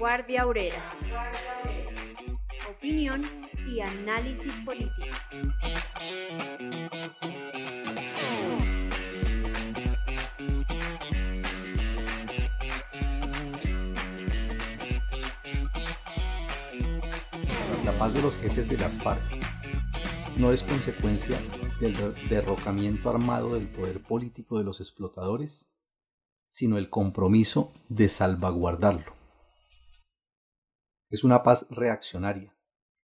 Vanguardia Obrera. Opinión y análisis político. La paz de los jefes de las FARC no es consecuencia del derrocamiento armado del poder político de los explotadores, sino el compromiso de salvaguardarlo. Es una paz reaccionaria,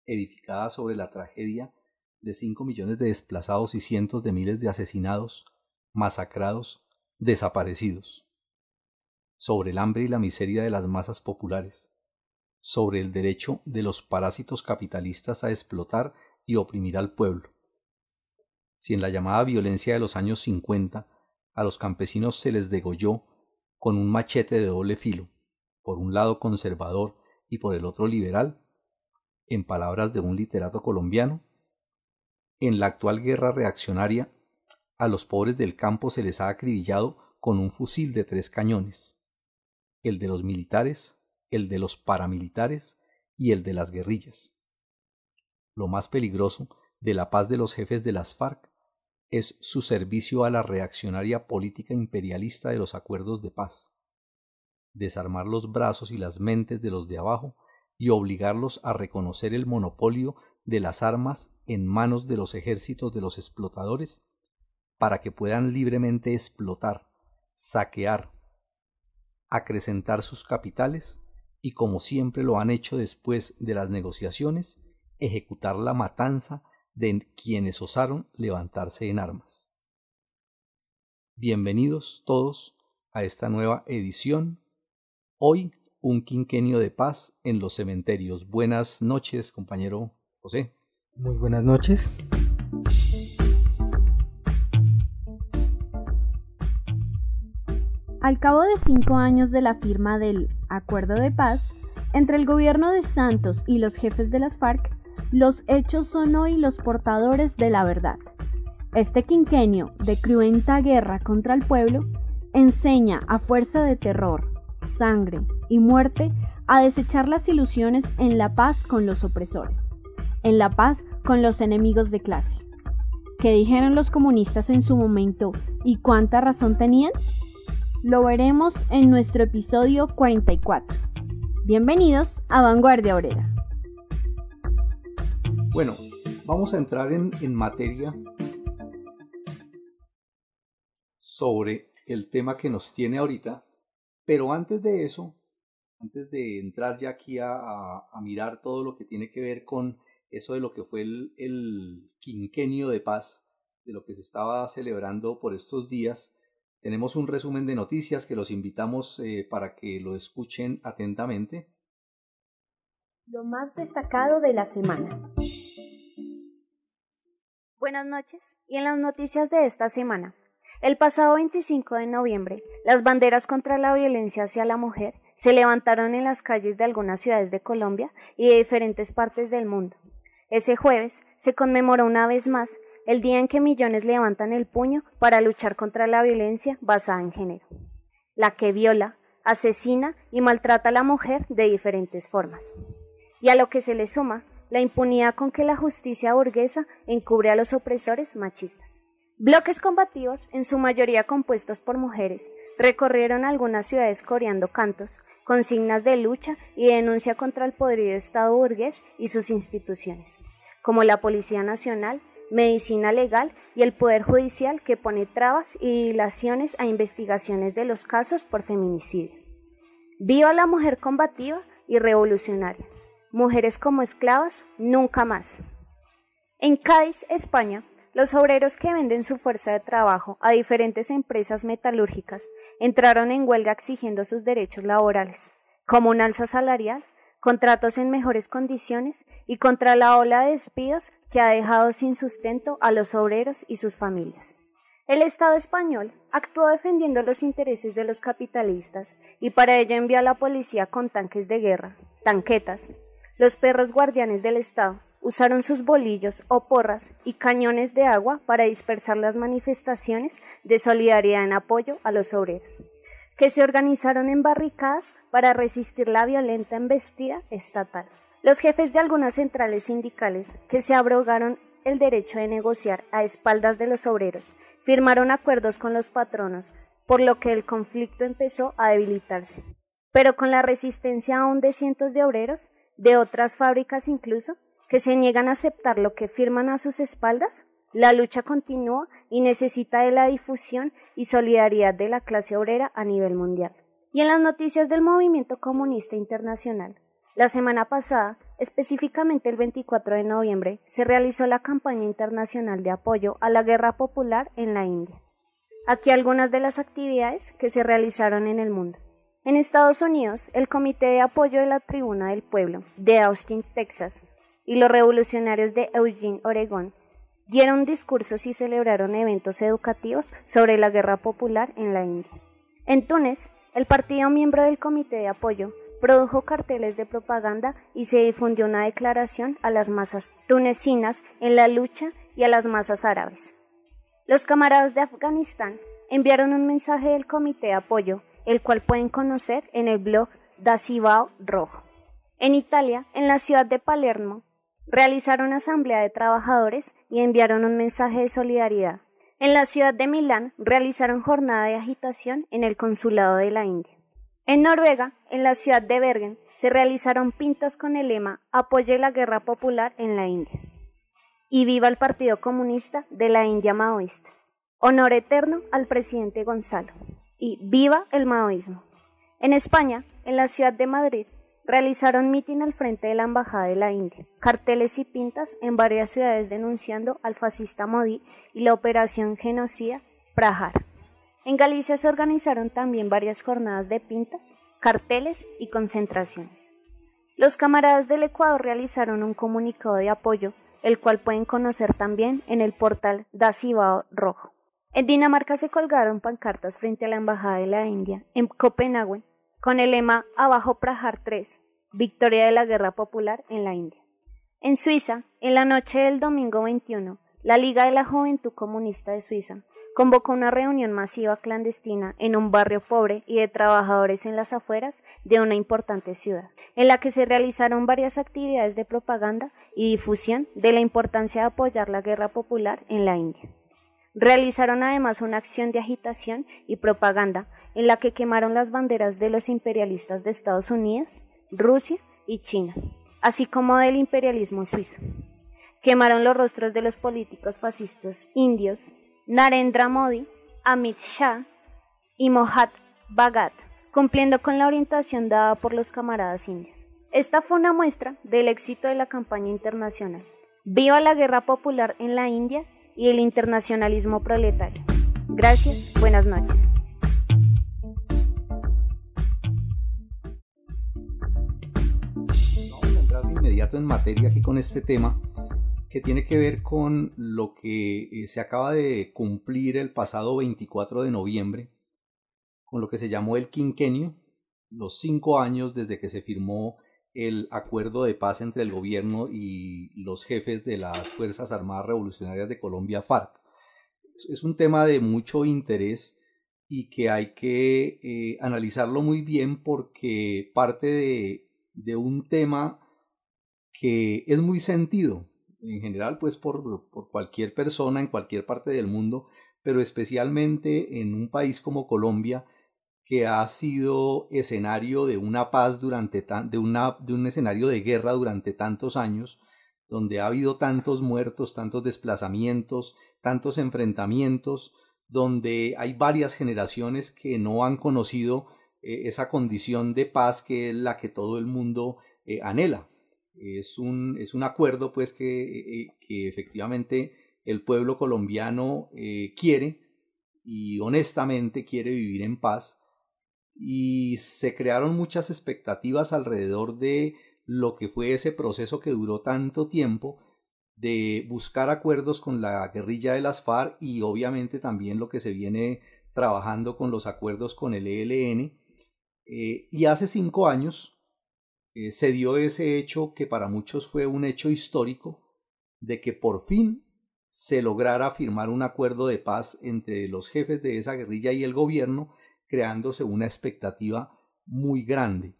edificada sobre la tragedia de 5 millones de desplazados y cientos de miles de asesinados, masacrados, desaparecidos, sobre el hambre y la miseria de las masas populares, sobre el derecho de los parásitos capitalistas a explotar y oprimir al pueblo. Si en la llamada violencia de los años 50 a los campesinos se les degolló con un machete de doble filo, por un lado conservador y por el otro liberal, en palabras de un literato colombiano, en la actual guerra reaccionaria, a los pobres del campo se les ha acribillado con un fusil de tres cañones, el de los militares, el de los paramilitares y el de las guerrillas. Lo más peligroso de la paz de los jefes de las FARC es su servicio a la reaccionaria política imperialista de los acuerdos de paz, desarmar los brazos y las mentes de los de abajo y obligarlos a reconocer el monopolio de las armas en manos de los ejércitos de los explotadores para que puedan libremente explotar, saquear, acrecentar sus capitales y como siempre lo han hecho después de las negociaciones, ejecutar la matanza de quienes osaron levantarse en armas. Bienvenidos todos a esta nueva edición. Hoy un quinquenio de paz en los cementerios. Buenas noches, compañero José. Muy buenas noches. Al cabo de cinco años de la firma del Acuerdo de Paz entre el gobierno de Santos y los jefes de las FARC, los hechos son hoy los portadores de la verdad. Este quinquenio de cruenta guerra contra el pueblo enseña a fuerza de terror, sangre y muerte a desechar las ilusiones en la paz con los opresores, en la paz con los enemigos de clase. ¿Qué dijeron los comunistas en su momento y cuánta razón tenían? Lo veremos en nuestro episodio 44. Bienvenidos a Vanguardia Obrera. Bueno, vamos a entrar en, en materia sobre el tema que nos tiene ahorita, pero antes de eso, antes de entrar ya aquí a, a, a mirar todo lo que tiene que ver con eso de lo que fue el, el quinquenio de paz, de lo que se estaba celebrando por estos días, tenemos un resumen de noticias que los invitamos eh, para que lo escuchen atentamente. Lo más destacado de la semana. Buenas noches. Y en las noticias de esta semana. El pasado 25 de noviembre, las banderas contra la violencia hacia la mujer se levantaron en las calles de algunas ciudades de Colombia y de diferentes partes del mundo. Ese jueves se conmemoró una vez más el día en que millones levantan el puño para luchar contra la violencia basada en género, la que viola, asesina y maltrata a la mujer de diferentes formas. Y a lo que se le suma la impunidad con que la justicia burguesa encubre a los opresores machistas. Bloques combativos, en su mayoría compuestos por mujeres, recorrieron algunas ciudades coreando cantos, consignas de lucha y denuncia contra el podrido Estado burgués y sus instituciones, como la Policía Nacional, Medicina Legal y el Poder Judicial que pone trabas y dilaciones a investigaciones de los casos por feminicidio. Viva la mujer combativa y revolucionaria. Mujeres como esclavas, nunca más. En Cádiz, España, los obreros que venden su fuerza de trabajo a diferentes empresas metalúrgicas entraron en huelga exigiendo sus derechos laborales, como un alza salarial, contratos en mejores condiciones y contra la ola de despidos que ha dejado sin sustento a los obreros y sus familias. El Estado español actuó defendiendo los intereses de los capitalistas y para ello envió a la policía con tanques de guerra, tanquetas. Los perros guardianes del Estado usaron sus bolillos o porras y cañones de agua para dispersar las manifestaciones de solidaridad en apoyo a los obreros que se organizaron en barricadas para resistir la violenta embestida estatal. Los jefes de algunas centrales sindicales, que se abrogaron el derecho de negociar a espaldas de los obreros, firmaron acuerdos con los patronos, por lo que el conflicto empezó a debilitarse. Pero con la resistencia aún de cientos de obreros, de otras fábricas incluso, que se niegan a aceptar lo que firman a sus espaldas, la lucha continúa y necesita de la difusión y solidaridad de la clase obrera a nivel mundial. Y en las noticias del movimiento comunista internacional, la semana pasada, específicamente el 24 de noviembre, se realizó la campaña internacional de apoyo a la guerra popular en la India. Aquí algunas de las actividades que se realizaron en el mundo. En Estados Unidos, el Comité de Apoyo de la Tribuna del Pueblo de Austin, Texas, y los revolucionarios de Eugene, Oregón, dieron discursos y celebraron eventos educativos sobre la guerra popular en la India. En Túnez, el partido miembro del Comité de Apoyo produjo carteles de propaganda y se difundió una declaración a las masas tunecinas en la lucha y a las masas árabes. Los camaradas de Afganistán enviaron un mensaje del Comité de Apoyo, el cual pueden conocer en el blog da Cibao Rojo. En Italia, en la ciudad de Palermo, realizaron asamblea de trabajadores y enviaron un mensaje de solidaridad. En la ciudad de Milán realizaron jornada de agitación en el consulado de la India. En Noruega, en la ciudad de Bergen, se realizaron pintas con el lema Apoye la guerra popular en la India. Y viva el Partido Comunista de la India Maoísta. Honor eterno al presidente Gonzalo. Y viva el maoísmo. En España, en la ciudad de Madrid, realizaron mitin al frente de la Embajada de la India, carteles y pintas en varias ciudades denunciando al fascista Modi y la operación genocida Prahar. En Galicia se organizaron también varias jornadas de pintas, carteles y concentraciones. Los camaradas del Ecuador realizaron un comunicado de apoyo, el cual pueden conocer también en el portal da Cibao Rojo. En Dinamarca se colgaron pancartas frente a la Embajada de la India en Copenhague con el lema Abajo Prajar 3, victoria de la guerra popular en la India. En Suiza, en la noche del domingo 21, la Liga de la Juventud Comunista de Suiza convocó una reunión masiva clandestina en un barrio pobre y de trabajadores en las afueras de una importante ciudad, en la que se realizaron varias actividades de propaganda y difusión de la importancia de apoyar la guerra popular en la India. Realizaron además una acción de agitación y propaganda en la que quemaron las banderas de los imperialistas de Estados Unidos, Rusia y China, así como del imperialismo suizo. Quemaron los rostros de los políticos fascistas indios Narendra Modi, Amit Shah y Mohat Bhagat, cumpliendo con la orientación dada por los camaradas indios. Esta fue una muestra del éxito de la campaña internacional. Viva la guerra popular en la India y el internacionalismo proletario. Gracias, buenas noches. En materia aquí con este tema que tiene que ver con lo que eh, se acaba de cumplir el pasado 24 de noviembre, con lo que se llamó el quinquenio, los cinco años desde que se firmó el acuerdo de paz entre el gobierno y los jefes de las Fuerzas Armadas Revolucionarias de Colombia, FARC. Es un tema de mucho interés y que hay que eh, analizarlo muy bien porque parte de un tema que es muy sentido en general pues por, por cualquier persona en cualquier parte del mundo, pero especialmente en un país como Colombia que ha sido escenario de una paz durante de, una, de un escenario de guerra durante tantos años, donde ha habido tantos muertos, tantos desplazamientos, tantos enfrentamientos, donde hay varias generaciones que no han conocido eh, esa condición de paz que es la que todo el mundo eh, anhela es un, es un acuerdo pues que, eh, que, efectivamente el pueblo colombiano eh, quiere y honestamente quiere vivir en paz y se crearon muchas expectativas alrededor de lo que fue ese proceso que duró tanto tiempo de buscar acuerdos con la guerrilla de las FARC y obviamente también lo que se viene trabajando con los acuerdos con el ELN. Eh, y hace cinco años eh, se dio ese hecho que para muchos fue un hecho histórico de que por fin se lograra firmar un acuerdo de paz entre los jefes de esa guerrilla y el gobierno, creándose una expectativa muy grande.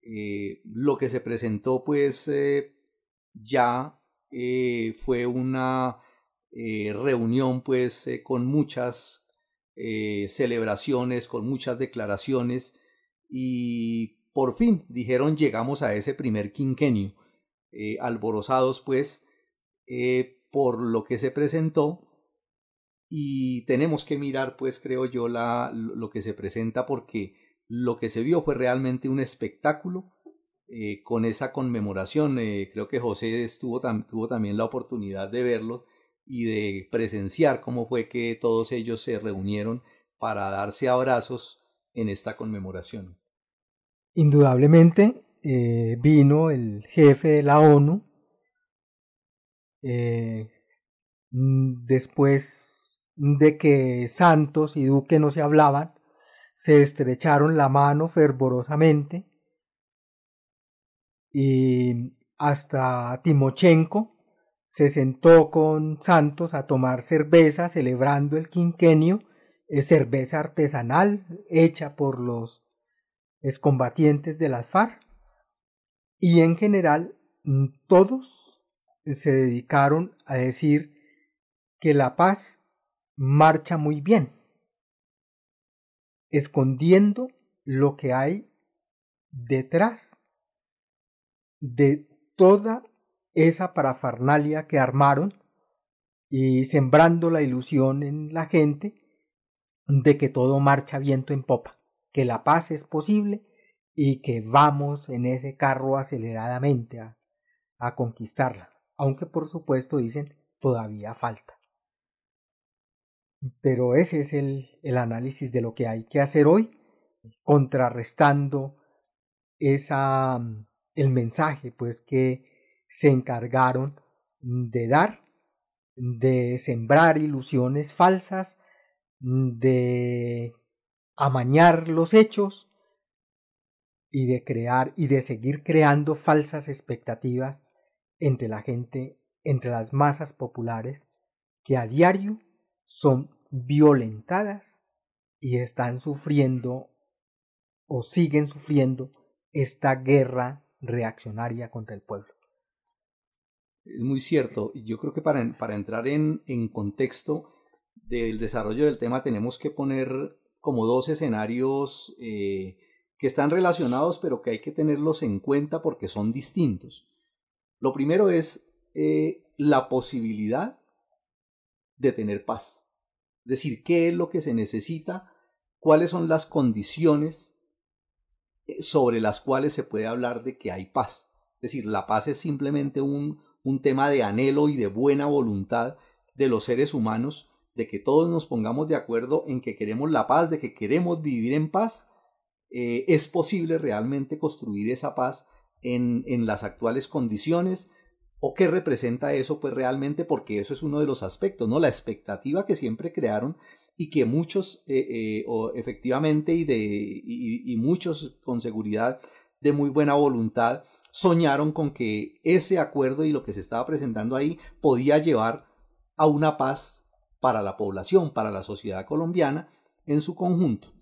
Eh, lo que se presentó pues ya eh, fue una reunión pues con muchas celebraciones, con muchas declaraciones y por fin dijeron llegamos a ese primer quinquenio, alborozados pues por lo que se presentó y tenemos que mirar pues creo yo la, lo que se presenta porque lo que se vio fue realmente un espectáculo eh, con esa conmemoración. Eh, creo que José estuvo tuvo también la oportunidad de verlo y de presenciar cómo fue que todos ellos se reunieron para darse abrazos en esta conmemoración. Indudablemente eh, vino el jefe de la ONU mm, después de que Santos y Duque no se hablaban, se estrecharon la mano fervorosamente y hasta Timochenko se sentó con Santos a tomar cerveza celebrando el quinquenio, cerveza artesanal hecha por los excombatientes de las FARC y en general mm, todos se dedicaron a decir que la paz marcha muy bien, escondiendo lo que hay detrás de toda esa parafernalia que armaron y sembrando la ilusión en la gente de que todo marcha viento en popa, que la paz es posible y que vamos en ese carro aceleradamente a, conquistarla, aunque por supuesto dicen todavía falta. Pero ese es el, el análisis de lo que hay que hacer hoy, contrarrestando esa el mensaje pues que se encargaron de dar, de sembrar ilusiones falsas, de amañar los hechos y de crear y de seguir creando falsas expectativas entre la gente, entre las masas populares que a diario son violentadas y están sufriendo o siguen sufriendo esta guerra reaccionaria contra el pueblo. Es muy cierto. Yo creo que para, para entrar en, en contexto del desarrollo del tema tenemos que poner como dos escenarios eh, que están relacionados pero que hay que tenerlos en cuenta porque son distintos. Lo primero es eh, la posibilidad de tener paz. Es decir, qué es lo que se necesita, cuáles son las condiciones eh, sobre las cuales se puede hablar de que hay paz. Es decir, la paz es simplemente un, un tema de anhelo y de buena voluntad de los seres humanos, de que todos nos pongamos de acuerdo en que queremos la paz, de que queremos vivir en paz. Eh, es posible realmente construir esa paz en, en las actuales condiciones. ¿O qué representa eso? Pues realmente porque eso es uno de los aspectos, ¿no? La expectativa que siempre crearon y que muchos, eh, eh, o efectivamente, y, de, y, muchos con seguridad de muy buena voluntad, soñaron con que ese acuerdo y lo que se estaba presentando ahí podía llevar a una paz para la población, para la sociedad colombiana en su conjunto.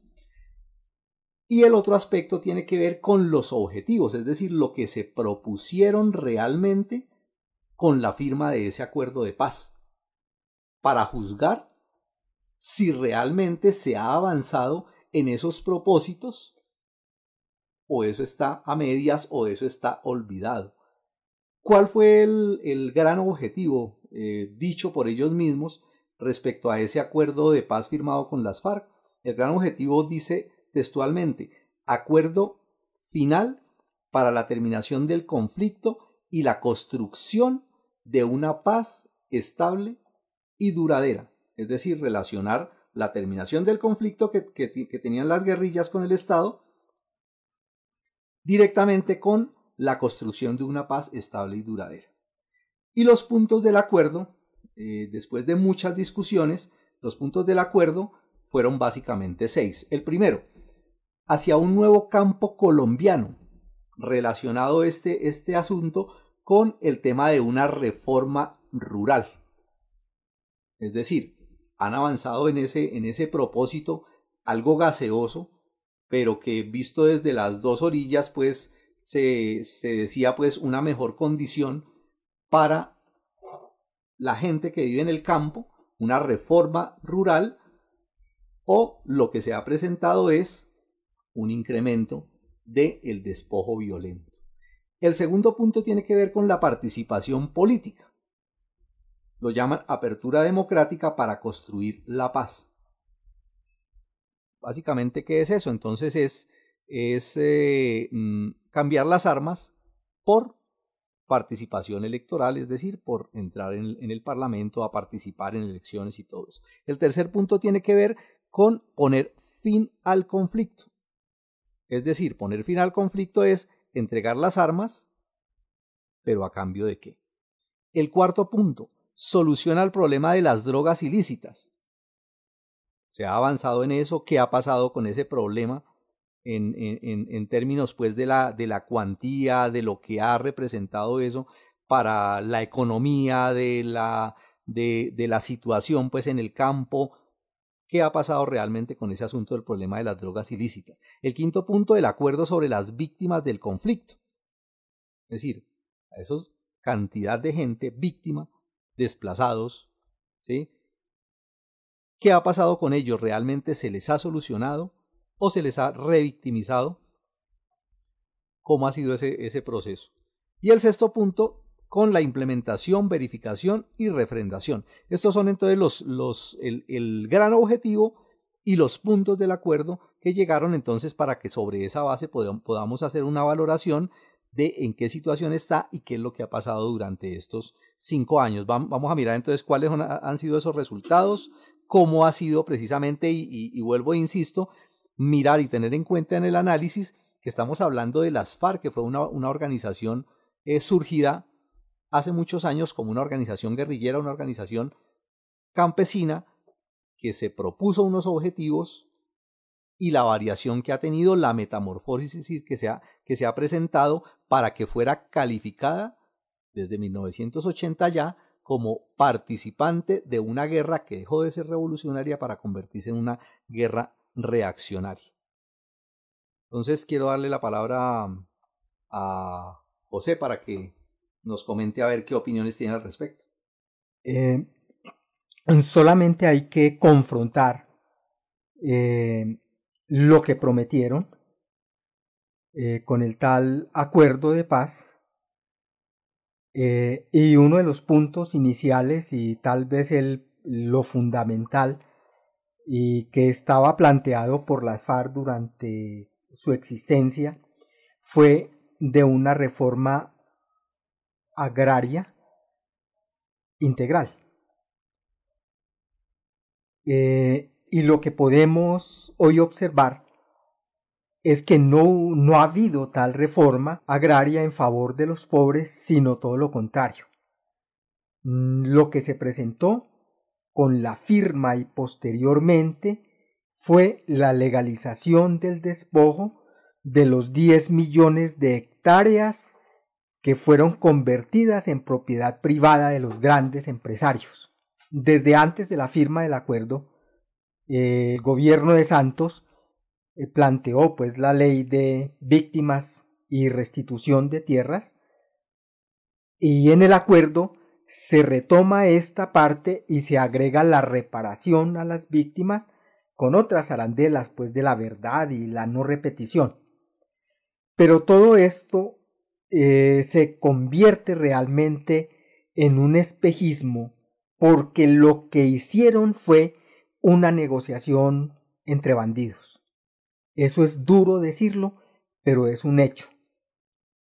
Y el otro aspecto tiene que ver con los objetivos, es decir, lo que se propusieron realmente con la firma de ese acuerdo de paz, para juzgar si realmente se ha avanzado en esos propósitos o eso está a medias o eso está olvidado. ¿Cuál fue el, gran objetivo eh, dicho por ellos mismos respecto a ese acuerdo de paz firmado con las FARC? El gran objetivo dice textualmente, acuerdo final para la terminación del conflicto y la construcción de una paz estable y duradera es decir, relacionar la terminación del conflicto que, tenían las guerrillas con el Estado directamente con la construcción de una paz estable y duradera. Y los puntos del acuerdo, eh, después de muchas discusiones, los puntos del acuerdo fueron básicamente seis. El primero, hacia un nuevo campo colombiano, relacionado este, este asunto con el tema de una reforma rural. Es decir, han avanzado en ese, en ese propósito algo gaseoso, pero que visto desde las dos orillas, pues se, se decía pues una mejor condición para la gente que vive en el campo, una reforma rural, o lo que se ha presentado es un incremento del el despojo violento. El segundo punto tiene que ver con la participación política. Lo llaman apertura democrática para construir la paz. Básicamente, ¿qué es eso? Entonces es, es eh, mm, cambiar las armas por participación electoral, es decir, por entrar en, el Parlamento, a participar en elecciones y todo eso. El tercer punto tiene que ver con poner fin al conflicto. Es decir, poner fin al conflicto es entregar las armas, pero a cambio de qué. El cuarto punto, soluciona el problema de las drogas ilícitas. Se ha avanzado en eso, ¿qué ha pasado con ese problema en, en, en términos pues de la, de la cuantía, de lo que ha representado eso para la economía, de la, de, de la situación pues en el campo, qué ha pasado realmente con ese asunto del problema de las drogas ilícitas. El quinto punto, el acuerdo sobre las víctimas del conflicto. Es decir, a esos cantidad de gente víctima, desplazados, ¿sí? ¿Qué ha pasado con ellos? ¿Realmente se les ha solucionado o se les ha revictimizado? ¿Cómo ha sido ese, ese proceso? Y el sexto punto, con la implementación, verificación y refrendación. Estos son entonces los, los, el, el gran objetivo y los puntos del acuerdo que llegaron entonces para que sobre esa base podamos hacer una valoración de en qué situación está y qué es lo que ha pasado durante estos cinco años. Vamos a mirar entonces cuáles han sido esos resultados, cómo ha sido precisamente, y, y, y vuelvo e insisto, mirar y tener en cuenta en el análisis que estamos hablando de las FARC, que fue una, una organización eh, surgida hace muchos años como una organización guerrillera, una organización campesina que se propuso unos objetivos y la variación que ha tenido, la metamorfosis que se ha, que se ha presentado para que fuera calificada desde 1980 ya como participante de una guerra que dejó de ser revolucionaria para convertirse en una guerra reaccionaria. Entonces quiero darle la palabra a José para que nos comente a ver qué opiniones tiene al respecto. Eh, solamente hay que confrontar eh, lo que prometieron eh, con el tal acuerdo de paz y uno de los puntos iniciales y tal vez el, lo fundamental y que estaba planteado por la FARC durante su existencia fue de una reforma agraria integral. Eh, y lo que podemos hoy observar es que no, no ha habido tal reforma agraria en favor de los pobres, sino todo lo contrario. Mm, lo que se presentó con la firma y posteriormente fue la legalización del despojo de los 10 millones de hectáreas que fueron convertidas en propiedad privada de los grandes empresarios. Desde antes de la firma del acuerdo, el gobierno de Santos eh, planteó pues la ley de víctimas y restitución de tierras y en el acuerdo se retoma esta parte y se agrega la reparación a las víctimas con otras arandelas pues de la verdad y la no repetición. Pero todo esto eh, se convierte realmente en un espejismo porque lo que hicieron fue una negociación entre bandidos. Eso es duro decirlo, pero es un hecho.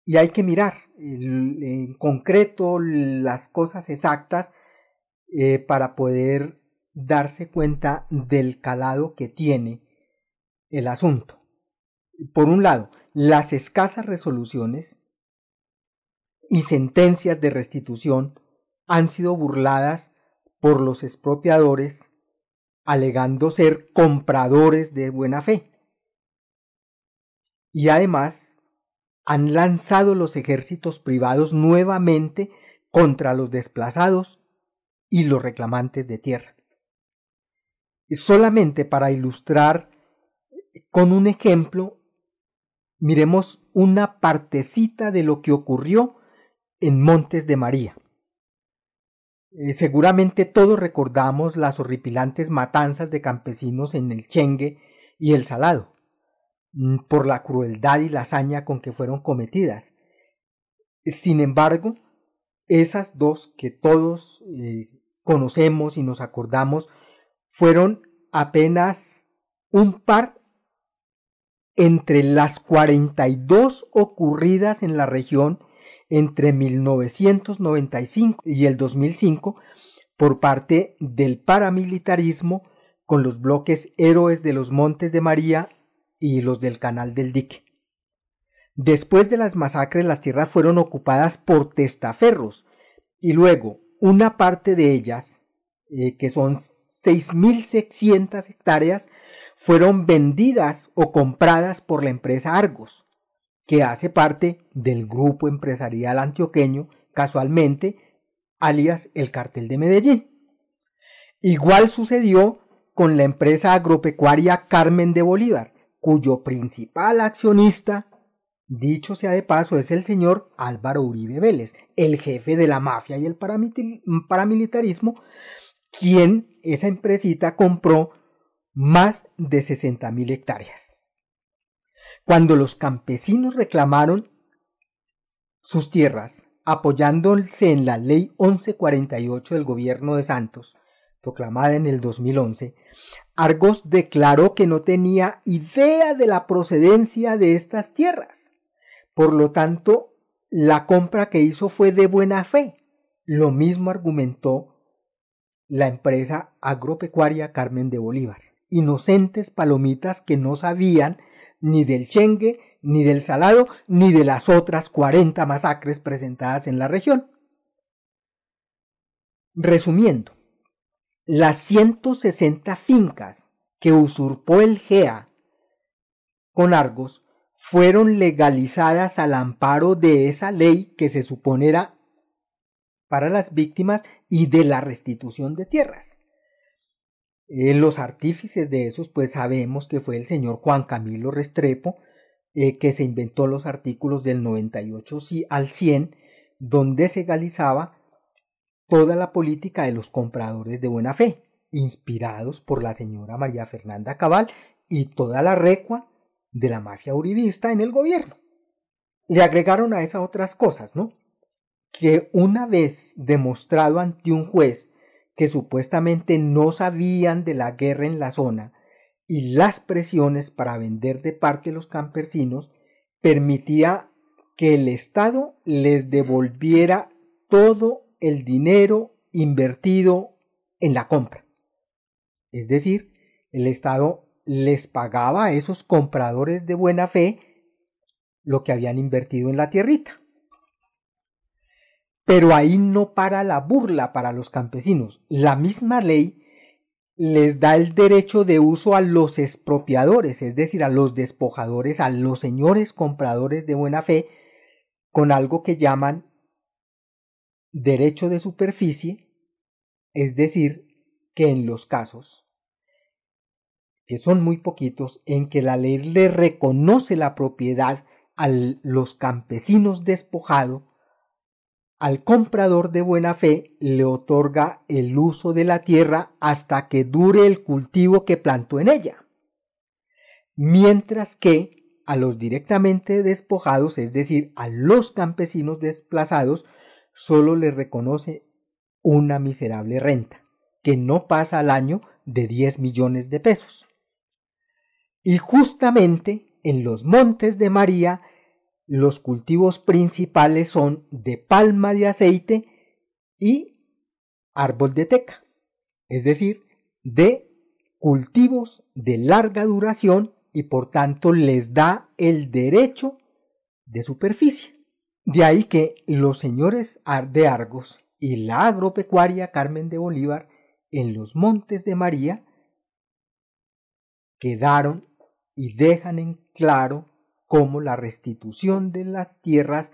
Y hay que mirar en concreto las cosas exactas eh, para poder darse cuenta del calado que tiene el asunto. Por un lado, las escasas resoluciones y sentencias de restitución han sido burladas por los expropiadores alegando ser compradores de buena fe. Y además han lanzado los ejércitos privados nuevamente contra los desplazados y los reclamantes de tierra. Solamente para ilustrar con un ejemplo, miremos una partecita de lo que ocurrió en Montes de María. Eh, seguramente todos recordamos las horripilantes matanzas de campesinos en el Chengue y el Salado, por la crueldad y la hazaña con que fueron cometidas. Sin embargo, esas dos que todos eh, conocemos y nos acordamos fueron apenas un par entre las 42 ocurridas en la región entre 1995 y el 2005 por parte del paramilitarismo con los bloques Héroes de los Montes de María y los del Canal del Dique. Después de las masacres las tierras fueron ocupadas por testaferros y luego una parte de ellas, eh, que son 6.600 hectáreas, fueron vendidas o compradas por la empresa Argos que hace parte del grupo empresarial antioqueño, casualmente, alias el cartel de Medellín. Igual sucedió con la empresa agropecuaria Carmen de Bolívar, cuyo principal accionista, dicho sea de paso, es el señor Álvaro Uribe Vélez, el jefe de la mafia y el paramilitarismo, quien esa empresita compró más de 60 mil hectáreas. Cuando los campesinos reclamaron sus tierras, apoyándose en la ley 1148 del gobierno de Santos, proclamada en el 2011, Argos declaró que no tenía idea de la procedencia de estas tierras. Por lo tanto, la compra que hizo fue de buena fe. Lo mismo argumentó la empresa agropecuaria Carmen de Bolívar. Inocentes palomitas que no sabían ni del Chengue, ni del Salado, ni de las otras 40 masacres presentadas en la región. Resumiendo, las 160 fincas que usurpó el GEA con Argos fueron legalizadas al amparo de esa ley que se supone para las víctimas y de la restitución de tierras. Eh, los artífices de esos, pues sabemos que fue el señor Juan Camilo Restrepo, eh, que se inventó los artículos del 98 al 100, donde se legalizaba toda la política de los compradores de buena fe, inspirados por la señora María Fernanda Cabal y toda la recua de la mafia uribista en el gobierno. Le agregaron a esas otras cosas, ¿no? Que una vez demostrado ante un juez que supuestamente no sabían de la guerra en la zona y las presiones para vender de parte los campesinos permitía que el Estado les devolviera todo el dinero invertido en la compra. Es decir, el Estado les pagaba a esos compradores de buena fe lo que habían invertido en la tierrita. Pero ahí no para la burla para los campesinos. La misma ley les da el derecho de uso a los expropiadores, es decir, a los despojadores, a los señores compradores de buena fe, con algo que llaman derecho de superficie, es decir, que en los casos, que son muy poquitos, en que la ley le reconoce la propiedad a los campesinos despojados, al comprador de buena fe le otorga el uso de la tierra hasta que dure el cultivo que plantó en ella, mientras que a los directamente despojados, es decir, a los campesinos desplazados, solo le reconoce una miserable renta, que no pasa al año de 10 millones de pesos. Y justamente en los montes de María los cultivos principales son de palma de aceite y árbol de teca, es decir, de cultivos de larga duración y por tanto les da el derecho de superficie. De ahí que los señores de Argos y la agropecuaria Carmen de Bolívar en los montes de María quedaron y dejan en claro cómo la restitución de las tierras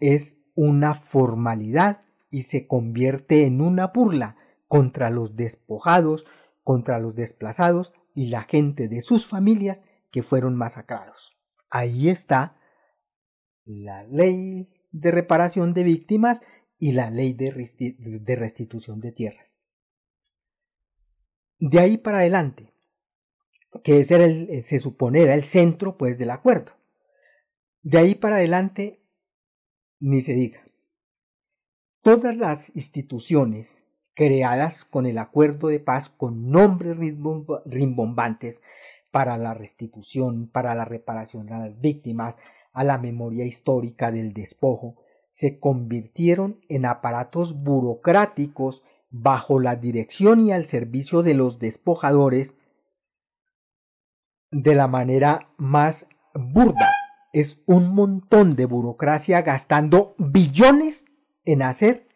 es una formalidad y se convierte en una burla contra los despojados, contra los desplazados y la gente de sus familias que fueron masacrados. Ahí está la ley de reparación de víctimas y la ley de, restitución de tierras. De ahí para adelante, que el, se supone era el centro pues del acuerdo. De ahí para adelante, ni se diga. Todas las instituciones creadas con el acuerdo de paz con nombres rimbombantes para la restitución, para la reparación a las víctimas, a la memoria histórica del despojo, se convirtieron en aparatos burocráticos bajo la dirección y al servicio de los despojadores de la manera más burda. Es un montón de burocracia gastando billones en hacer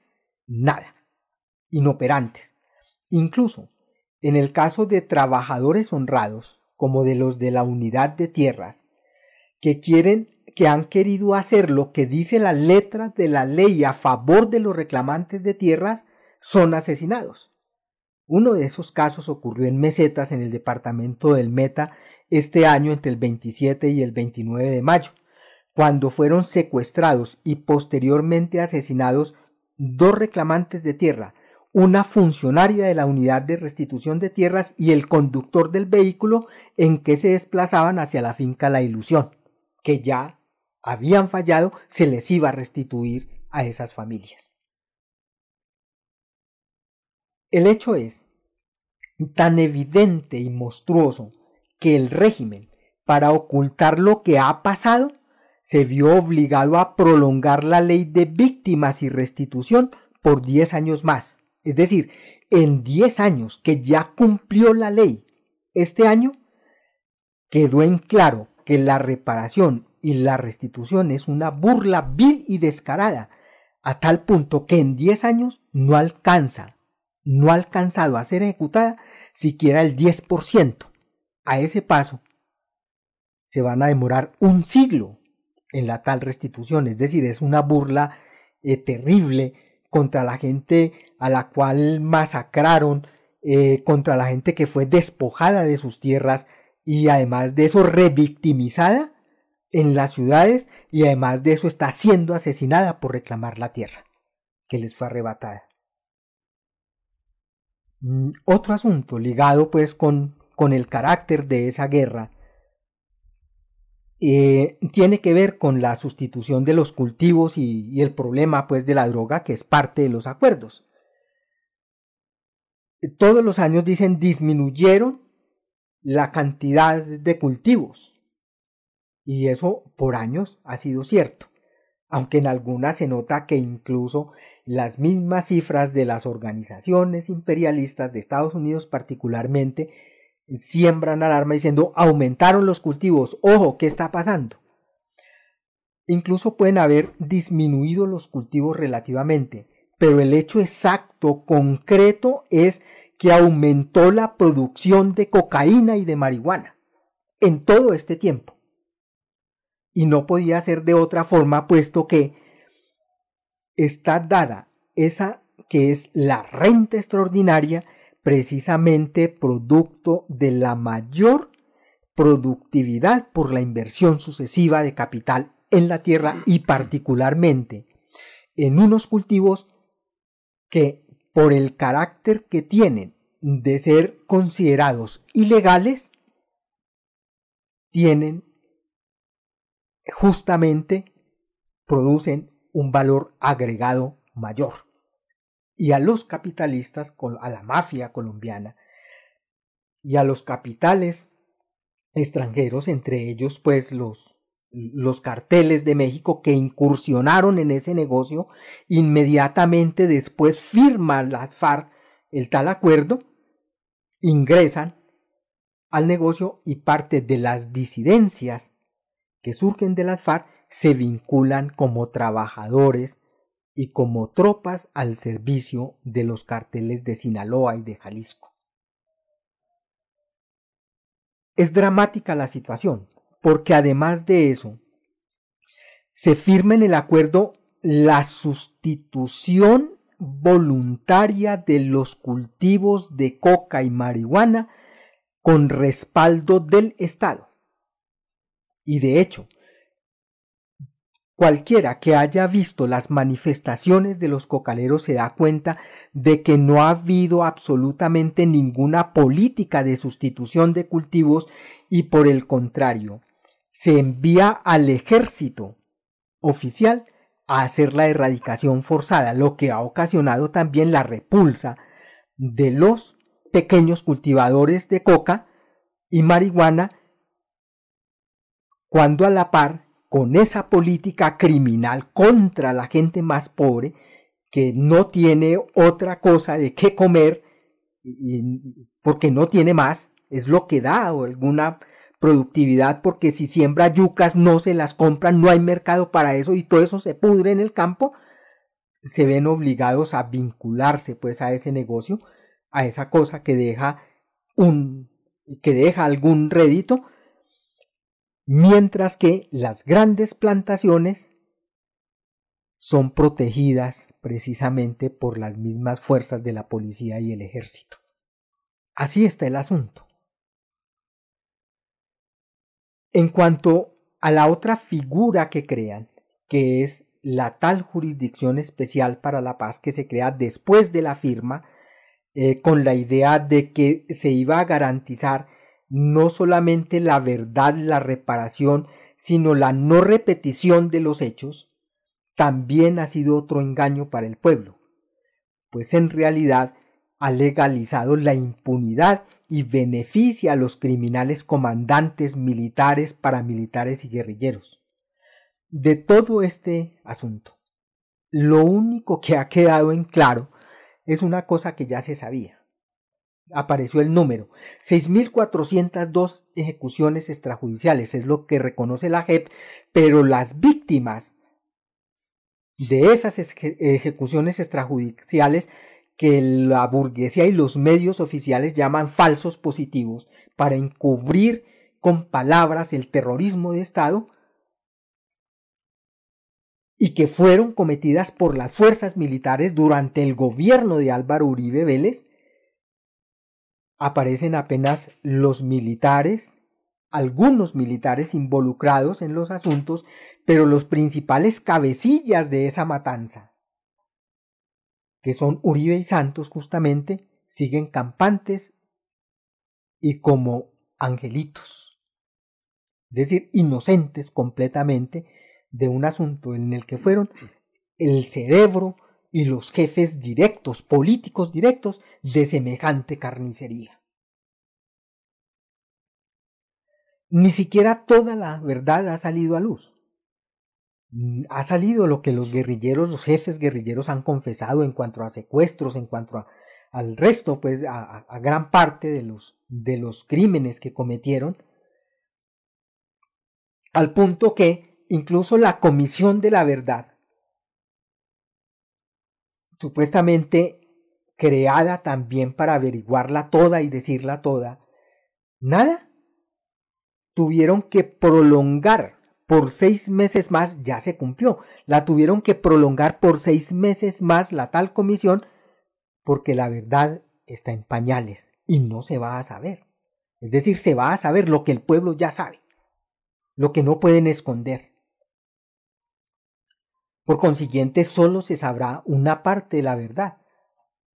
nada, inoperantes. Incluso en el caso de trabajadores honrados, como de los de la unidad de tierras, que quieren que han querido hacer lo que dice la letra de la ley a favor de los reclamantes de tierras son asesinados. Uno de esos casos ocurrió en Mesetas, en el departamento del Meta, este año entre el 27 y el 29 de mayo, cuando fueron secuestrados y posteriormente asesinados dos reclamantes de tierra, una funcionaria de la unidad de restitución de tierras y el conductor del vehículo en que se desplazaban hacia la finca La Ilusión, que ya habían fallado, se les iba a restituir a esas familias. El hecho es tan evidente y monstruoso que el régimen, para ocultar lo que ha pasado, se vio obligado a prolongar la ley de víctimas y restitución por 10 años más es decir, en 10 años que ya cumplió la ley, este año quedó en claro que la reparación y la restitución es una burla vil y descarada, a tal punto que en 10 años no alcanza, no ha alcanzado a ser ejecutada siquiera el 10%. A ese paso se van a demorar un siglo en la tal restitución, es decir, es una burla eh, terrible contra la gente a la cual masacraron, eh, contra la gente que fue despojada de sus tierras y además de eso revictimizada en las ciudades y además de eso está siendo asesinada por reclamar la tierra que les fue arrebatada. Mm, otro asunto ligado pues con, con el carácter de esa guerra eh, tiene que ver con la sustitución de los cultivos y, el problema pues de la droga que es parte de los acuerdos. Todos los años dicen disminuyeron la cantidad de cultivos y eso por años ha sido cierto, aunque en algunas se nota que incluso las mismas cifras de las organizaciones imperialistas de Estados Unidos particularmente siembran alarma diciendo aumentaron los cultivos, ojo, ¿qué está pasando? Incluso pueden haber disminuido los cultivos relativamente, pero el hecho exacto, concreto, es que aumentó la producción de cocaína y de marihuana en todo este tiempo. Y no podía ser de otra forma, puesto que está dada esa que es la renta extraordinaria precisamente producto de la mayor productividad por la inversión sucesiva de capital en la tierra y particularmente en unos cultivos que por el carácter que tienen de ser considerados ilegales, tienen justamente, producen un valor agregado mayor. Y a los capitalistas, a la mafia colombiana y a los capitales extranjeros, entre ellos pues los, los carteles de México que incursionaron en ese negocio, inmediatamente después firman la FARC el tal acuerdo, ingresan al negocio y parte de las disidencias que surgen de la FARC se vinculan como trabajadores y como tropas al servicio de los carteles de Sinaloa y de Jalisco. Es dramática la situación, porque además de eso, se firma en el acuerdo la sustitución voluntaria de los cultivos de coca y marihuana con respaldo del Estado. Y de hecho, cualquiera que haya visto las manifestaciones de los cocaleros se da cuenta de que no ha habido absolutamente ninguna política de sustitución de cultivos y por el contrario, se envía al ejército oficial a hacer la erradicación forzada, lo que ha ocasionado también la repulsa de los pequeños cultivadores de coca y marihuana, cuando a la par con esa política criminal contra la gente más pobre, que no tiene otra cosa de qué comer, porque no tiene más, es lo que da o alguna productividad porque si siembra yucas no se las compran, no hay mercado para eso y todo eso se pudre en el campo, se ven obligados a vincularse pues a ese negocio, a esa cosa que deja un que deja algún rédito, mientras que las grandes plantaciones son protegidas precisamente por las mismas fuerzas de la policía y el ejército. Así está el asunto. En cuanto a la otra figura que crean, que es la tal jurisdicción especial para la paz que se crea después de la firma, eh, con la idea de que se iba a garantizar no solamente la verdad, la reparación, sino la no repetición de los hechos, también ha sido otro engaño para el pueblo, pues en realidad ha legalizado la impunidad y beneficia a los criminales comandantes militares, paramilitares y guerrilleros. De todo este asunto, lo único que ha quedado en claro es una cosa que ya se sabía. Apareció el número, 6.402 ejecuciones extrajudiciales, es lo que reconoce la JEP, pero las víctimas de esas ejecuciones extrajudiciales que la burguesía y los medios oficiales llaman falsos positivos para encubrir con palabras el terrorismo de Estado y que fueron cometidas por las fuerzas militares durante el gobierno de Álvaro Uribe Vélez, aparecen apenas los militares, algunos militares involucrados en los asuntos, pero los principales cabecillas de esa matanza que son Uribe y Santos justamente, siguen campantes y como angelitos, es decir, inocentes completamente de un asunto en el que fueron el cerebro y los jefes directos, políticos directos de semejante carnicería. Ni siquiera toda la verdad ha salido a luz. Mm, ha salido lo que los guerrilleros, los jefes guerrilleros han confesado en cuanto a secuestros, en cuanto al resto, pues a, a, gran parte de los, de los crímenes que cometieron, al punto que incluso la Comisión de la Verdad, supuestamente creada también para averiguarla toda y decirla toda, nada, tuvieron que prolongar por seis meses más ya se cumplió. La tuvieron que prolongar por seis meses más la tal comisión porque la verdad está en pañales y no se va a saber. Es decir, se va a saber lo que el pueblo ya sabe, lo que no pueden esconder. Por consiguiente, solo se sabrá una parte de la verdad.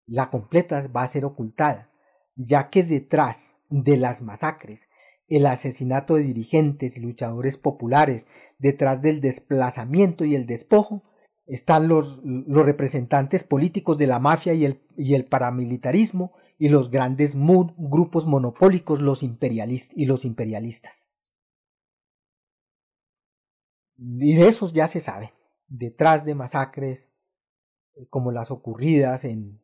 La completa va a ser ocultada, ya que detrás de las masacres el asesinato de dirigentes y luchadores populares, detrás del desplazamiento y el despojo, están los, representantes políticos de la mafia y el, paramilitarismo y los grandes grupos monopólicos los y los imperialistas. Y de esos ya se sabe. Detrás de masacres eh, como las ocurridas en,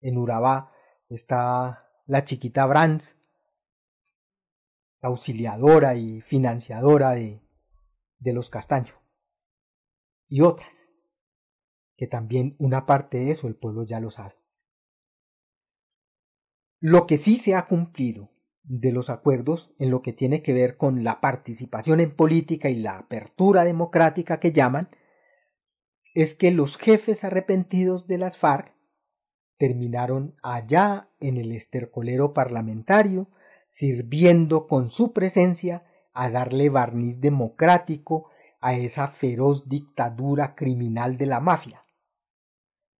en Urabá está la chiquita Brands, auxiliadora y financiadora de, de los Castaños, y otras, que también una parte de eso el pueblo ya lo sabe. Lo que sí se ha cumplido de los acuerdos en lo que tiene que ver con la participación en política y la apertura democrática que llaman, es que los jefes arrepentidos de las FARC terminaron allá en el estercolero parlamentario, sirviendo con su presencia a darle barniz democrático a esa feroz dictadura criminal de la mafia.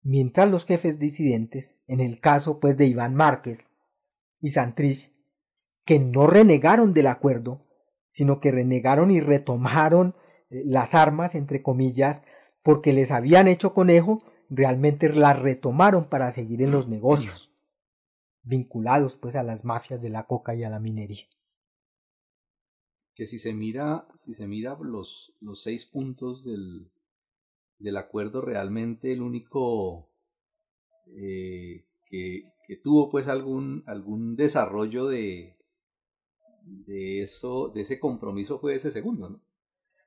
Mientras los jefes disidentes, en el caso pues de Iván Márquez y Santrich, que no renegaron del acuerdo, sino que renegaron y retomaron eh, las armas, entre comillas, porque les habían hecho conejo, realmente las retomaron para seguir en los negocios, vinculados pues a las mafias de la coca y a la minería. Que si se mira, si se mira los, los seis puntos del, del acuerdo, realmente el único eh, que, que, tuvo pues algún, algún desarrollo de, de eso, de ese compromiso fue ese segundo, ¿no?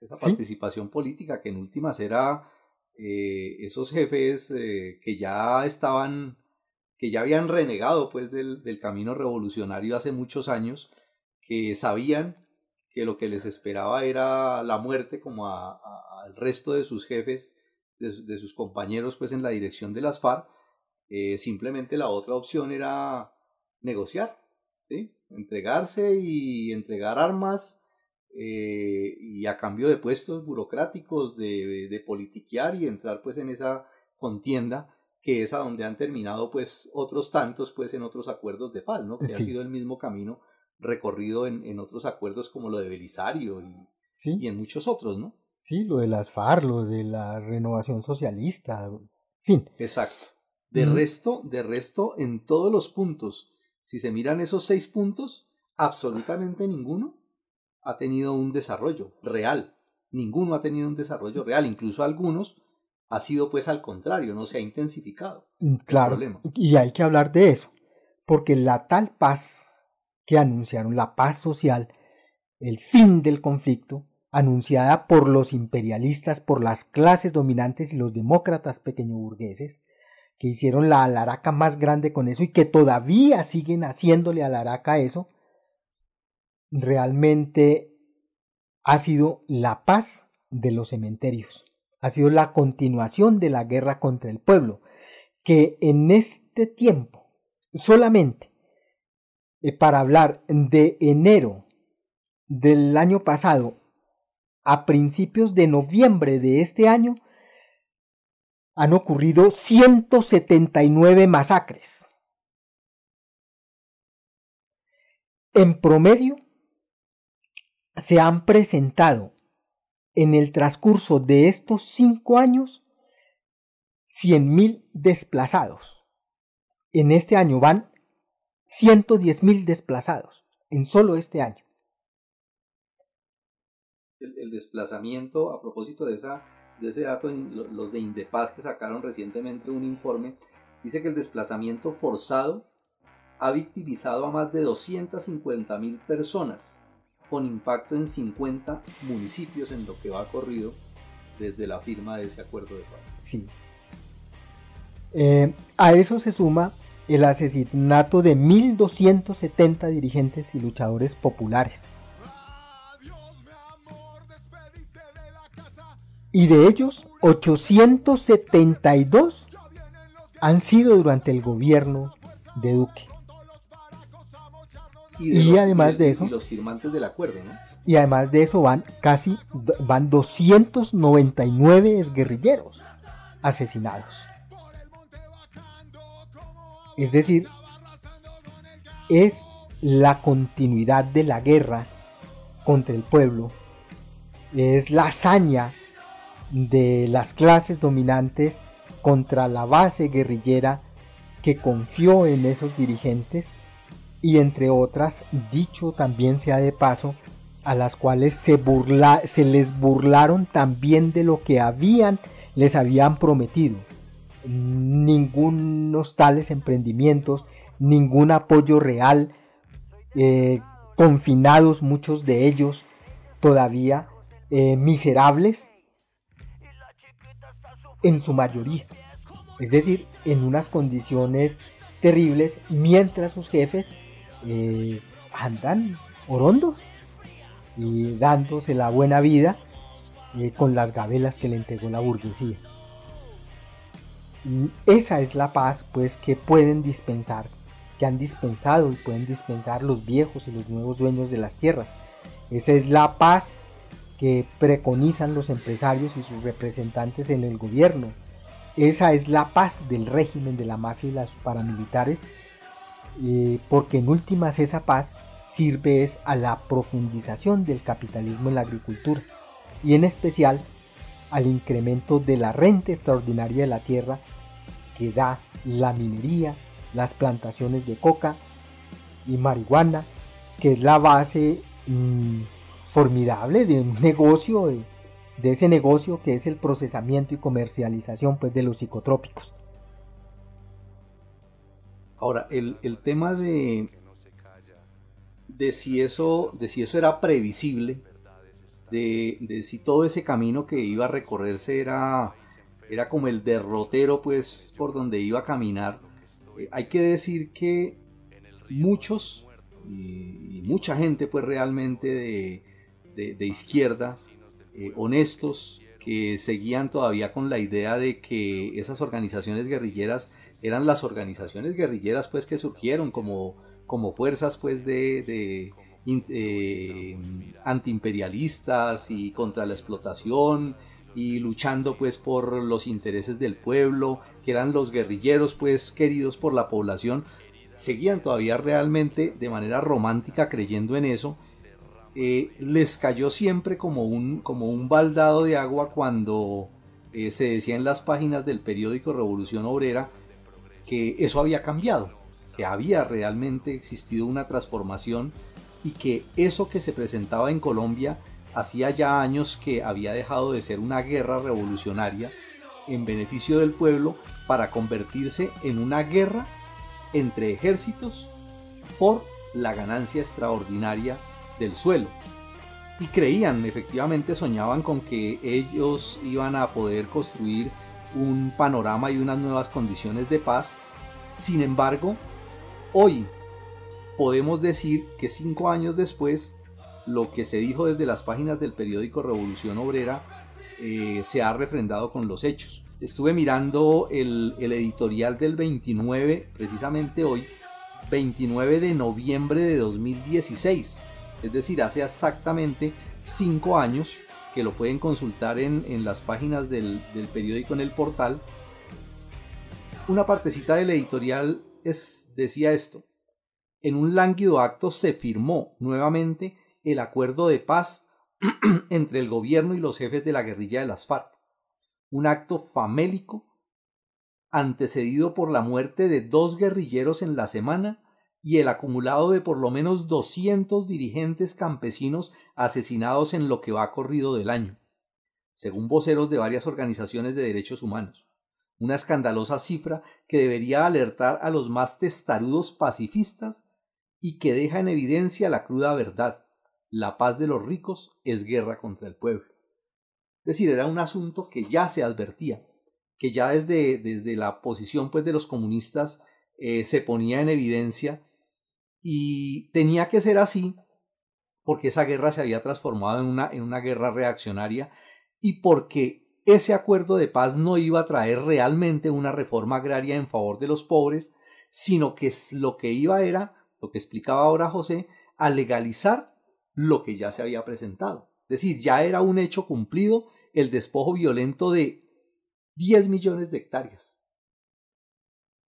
Esa participación política que en últimas era eh, esos jefes eh, que ya estaban, que ya habían renegado pues del, del, camino revolucionario hace muchos años, que sabían que lo que les esperaba era la muerte como al resto de sus jefes, de, de, sus compañeros pues en la dirección de las FARC, eh, simplemente la otra opción era negociar, ¿sí? entregarse y entregar armas eh, y a cambio de puestos burocráticos, de, de, politiquear y entrar pues en esa contienda que es a donde han terminado pues otros tantos pues en otros acuerdos de paz, ¿no? Que ha sido el mismo camino recorrido en, en, otros acuerdos como lo de Belisario y, ¿Sí? y en muchos otros, ¿no? Sí, lo de las FARC, lo de la renovación socialista, fin. Exacto. De mm. resto, de resto, en todos los puntos si se miran esos seis puntos, absolutamente ninguno ha tenido un desarrollo real. Ninguno ha tenido un desarrollo real. Incluso algunos ha sido pues al contrario, no se ha intensificado. Mm, claro. Y hay que hablar de eso. Porque la tal paz que anunciaron, la paz social, el fin del conflicto, anunciada por los imperialistas, por las clases dominantes y los demócratas pequeñoburgueses, que hicieron la alaraca más grande con eso y que todavía siguen haciéndole alaraca eso, realmente ha sido la paz de los cementerios, ha sido la continuación de la guerra contra el pueblo, que en este tiempo, solamente eh, para hablar de enero del año pasado a principios de noviembre de este año, han ocurrido 179 masacres. En promedio, se han presentado en el transcurso de estos cinco años 100.000 desplazados. En este año van 110.000 desplazados, en solo este año. El, el desplazamiento, a propósito de esa de ese dato, los de Indepaz que sacaron recientemente un informe, dice que el desplazamiento forzado ha victimizado a más de 250 mil personas, con impacto en 50 municipios en lo que va corrido desde la firma de ese acuerdo de paz. Sí. Eh, a eso se suma el asesinato de 1.270 dirigentes y luchadores populares y de ellos 872 han sido durante el gobierno de Duque. Y, y además de eso, y los firmantes del acuerdo, ¿no? Y además de eso van casi van 299 exguerrilleros asesinados. Es decir, es la continuidad de la guerra contra el pueblo, es la hazaña de las clases dominantes contra la base guerrillera que confió en esos dirigentes y entre otras, dicho también sea de paso, a las cuales se, burla, se les burlaron también de lo que habían, les habían prometido. Ningunos tales emprendimientos, ningún apoyo real, eh, confinados muchos de ellos todavía, eh, miserables, en su mayoría. Es decir, en unas condiciones terribles, mientras sus jefes eh, andan orondos y dándose la buena vida eh, con las gabelas que le entregó la burguesía. Y esa es la paz pues que pueden dispensar, que han dispensado y pueden dispensar los viejos y los nuevos dueños de las tierras. Esa es la paz que preconizan los empresarios y sus representantes en el gobierno. Esa es la paz del régimen de la mafia y los paramilitares, eh, porque en últimas esa paz sirve es a la profundización del capitalismo en la agricultura y en especial al incremento de la renta extraordinaria de la tierra que da la minería, las plantaciones de coca y marihuana, que es la base mm, formidable de un negocio, de, ese negocio que es el procesamiento y comercialización pues, de los psicotrópicos. Ahora, el, el tema de, de, si eso, de si eso era previsible, de, de, si todo ese camino que iba a recorrerse era, era como el derrotero pues por donde iba a caminar, eh, hay que decir que muchos y, mucha gente pues realmente de, de, de izquierda, eh, honestos, que seguían todavía con la idea de que esas organizaciones guerrilleras eran las organizaciones guerrilleras pues que surgieron como, como fuerzas pues de, de eh, antiimperialistas y contra la explotación y luchando pues por los intereses del pueblo, que eran los guerrilleros pues queridos por la población, seguían todavía realmente de manera romántica creyendo en eso. Eh, les cayó siempre como un, como un baldado de agua cuando eh, se decía en las páginas del periódico Revolución Obrera que eso había cambiado, que había realmente existido una transformación y que eso que se presentaba en Colombia hacía ya años que había dejado de ser una guerra revolucionaria en beneficio del pueblo para convertirse en una guerra entre ejércitos por la ganancia extraordinaria del suelo. Y creían, efectivamente soñaban con que ellos iban a poder construir un panorama y unas nuevas condiciones de paz. Sin embargo, hoy podemos decir que cinco años después, lo que se dijo desde las páginas del periódico Revolución Obrera eh, se ha refrendado con los hechos. Estuve mirando el, el editorial del 29, precisamente hoy, 29 de noviembre de 2016 es decir, hace exactamente cinco años, que lo pueden consultar en, en las páginas del, del, periódico en el portal. Una partecita del editorial es, decía esto. En un lánguido acto se firmó nuevamente el acuerdo de paz entre el gobierno y los jefes de la guerrilla de las FARC. Un acto famélico antecedido por la muerte de dos guerrilleros en la semana y el acumulado de por lo menos 200 dirigentes campesinos asesinados en lo que va corrido del año, según voceros de varias organizaciones de derechos humanos. Una escandalosa cifra que debería alertar a los más testarudos pacifistas y que deja en evidencia la cruda verdad. La paz de los ricos es guerra contra el pueblo. Es decir, era un asunto que ya se advertía, que ya desde, desde la posición pues, de los comunistas eh, se ponía en evidencia y tenía que ser así porque esa guerra se había transformado en una, en una guerra reaccionaria y porque ese acuerdo de paz no iba a traer realmente una reforma agraria en favor de los pobres, sino que lo que iba era, lo que explicaba ahora José, a legalizar lo que ya se había presentado. Es decir, ya era un hecho cumplido el despojo violento de 10 millones de hectáreas.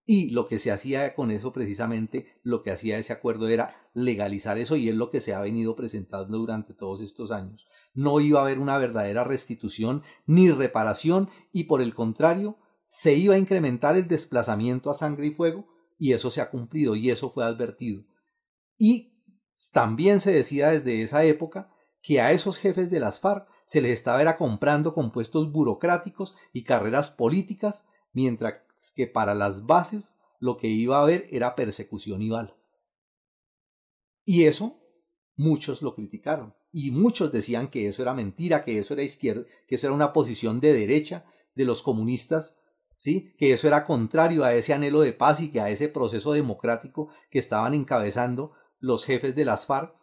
Y lo que se hacía con eso precisamente, lo que hacía ese acuerdo era legalizar eso y es lo que se ha venido presentando durante todos estos años. No iba a haber una verdadera restitución ni reparación y por el contrario, se iba a incrementar el desplazamiento a sangre y fuego y eso se ha cumplido y eso fue advertido. Y también se decía desde esa época que a esos jefes de las FARC se les estaba era comprando con puestos burocráticos y carreras políticas mientras que para las bases lo que iba a haber era persecución y bala. Y eso muchos lo criticaron y muchos decían que eso era mentira, que eso era izquierda, que eso era una posición de derecha, de los comunistas, ¿sí? que eso era contrario a ese anhelo de paz y que a ese proceso democrático que estaban encabezando los jefes de las FARC,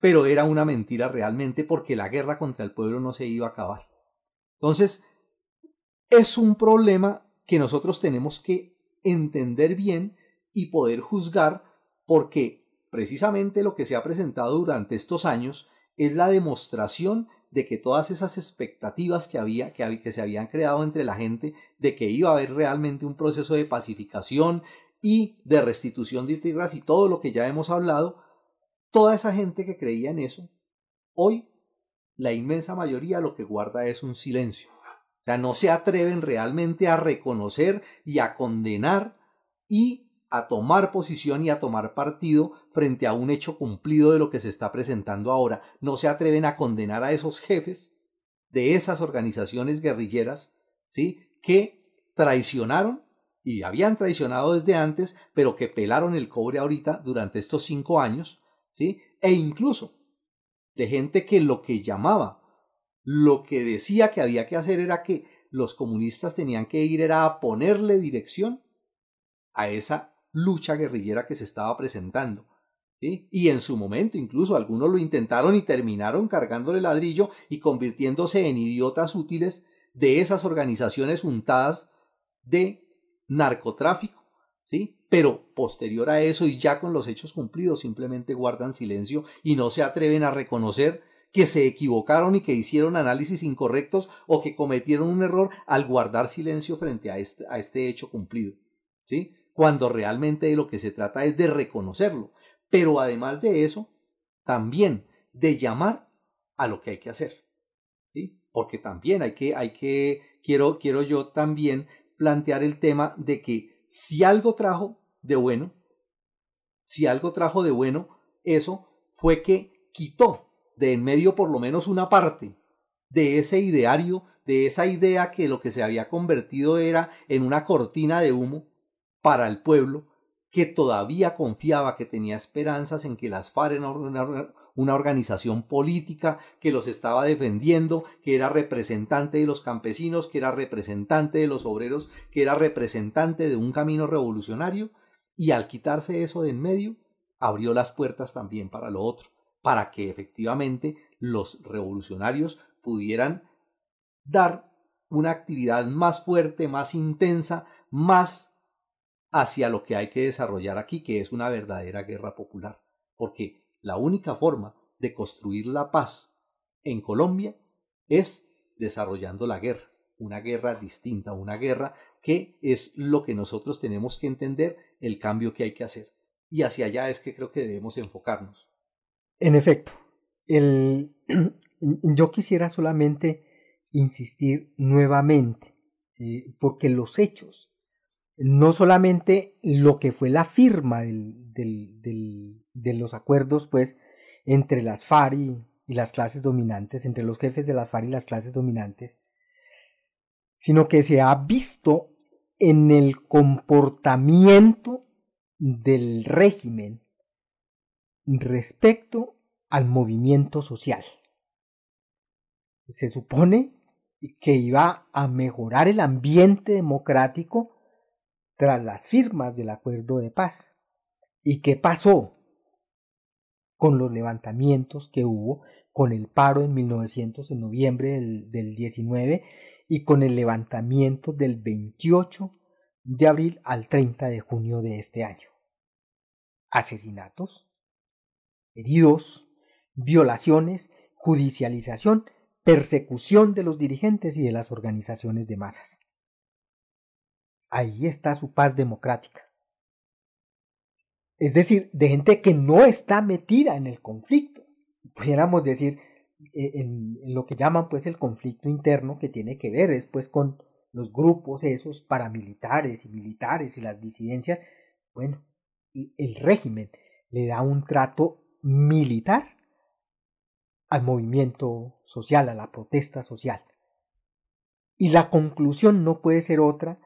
pero era una mentira realmente porque la guerra contra el pueblo no se iba a acabar. Entonces, es un problema que nosotros tenemos que entender bien y poder juzgar porque precisamente lo que se ha presentado durante estos años es la demostración de que todas esas expectativas que había que, que se habían creado entre la gente de que iba a haber realmente un proceso de pacificación y de restitución de tierras y todo lo que ya hemos hablado Toda esa gente que creía en eso, hoy la inmensa mayoría lo que guarda es un silencio. Sea, no se atreven realmente a reconocer y a condenar y a tomar posición y a tomar partido frente a un hecho cumplido de lo que se está presentando ahora. No se atreven a condenar a esos jefes de esas organizaciones guerrilleras, ¿sí? Que traicionaron y habían traicionado desde antes, pero que pelaron el cobre ahorita durante estos cinco años ¿sí? E incluso de gente que lo que llamaba, lo que decía que había que hacer era que los comunistas tenían que ir era a ponerle dirección a esa lucha guerrillera que se estaba presentando. Y en su momento incluso algunos lo intentaron y terminaron cargándole ladrillo y convirtiéndose en idiotas útiles de esas organizaciones untadas de narcotráfico, ¿sí? pero posterior a eso y ya con los hechos cumplidos simplemente guardan silencio y no se atreven a reconocer que se equivocaron y que hicieron análisis incorrectos o que cometieron un error al guardar silencio frente a este, a este hecho cumplido, ¿sí? Cuando realmente de lo que se trata es de reconocerlo, pero además de eso, también de llamar a lo que hay que hacer, ¿sí? Porque también hay que, hay que, quiero, quiero yo también plantear el tema de que si algo trajo de bueno, si algo trajo de bueno, eso fue que quitó de en medio por lo menos una parte de ese ideario, de esa idea que lo que se había convertido era en una cortina de humo para el pueblo, que todavía confiaba, que tenía esperanzas en que las FARC una organización política que los estaba defendiendo, que era representante de los campesinos, que era representante de los obreros, que era representante de un camino revolucionario, y al quitarse eso de en medio, abrió las puertas también para lo otro, para que efectivamente los revolucionarios pudieran dar una actividad más fuerte, más intensa, más hacia lo que hay que desarrollar aquí, que es una verdadera guerra popular. Porque la única forma de construir la paz en Colombia es desarrollando la guerra, una guerra distinta, una guerra que es lo que nosotros tenemos que entender, el cambio que hay que hacer. Y hacia allá es que creo que debemos enfocarnos. En efecto, el, yo quisiera solamente insistir nuevamente, eh, porque los hechos no solamente lo que fue la firma de los acuerdos pues entre las FARC y, las clases dominantes, entre los jefes de las FARC y las clases dominantes, sino que se ha visto en el comportamiento del régimen respecto al movimiento social. Se supone que iba a mejorar el ambiente democrático tras las firmas del acuerdo de paz. ¿Y qué pasó con los levantamientos que hubo, con el paro en 1900 en noviembre del, del 19 y con el levantamiento del 28 de abril al 30 de junio de este año? Asesinatos, heridos, violaciones, judicialización, persecución de los dirigentes y de las organizaciones de masas. Ahí está su paz democrática. Es decir, de gente que no está metida en el conflicto. Pudiéramos decir, eh, en, lo que llaman pues el conflicto interno que tiene que ver después con los grupos esos paramilitares y militares y las disidencias. Bueno, el régimen le da un trato militar al movimiento social, a la protesta social. Y la conclusión no puede ser otra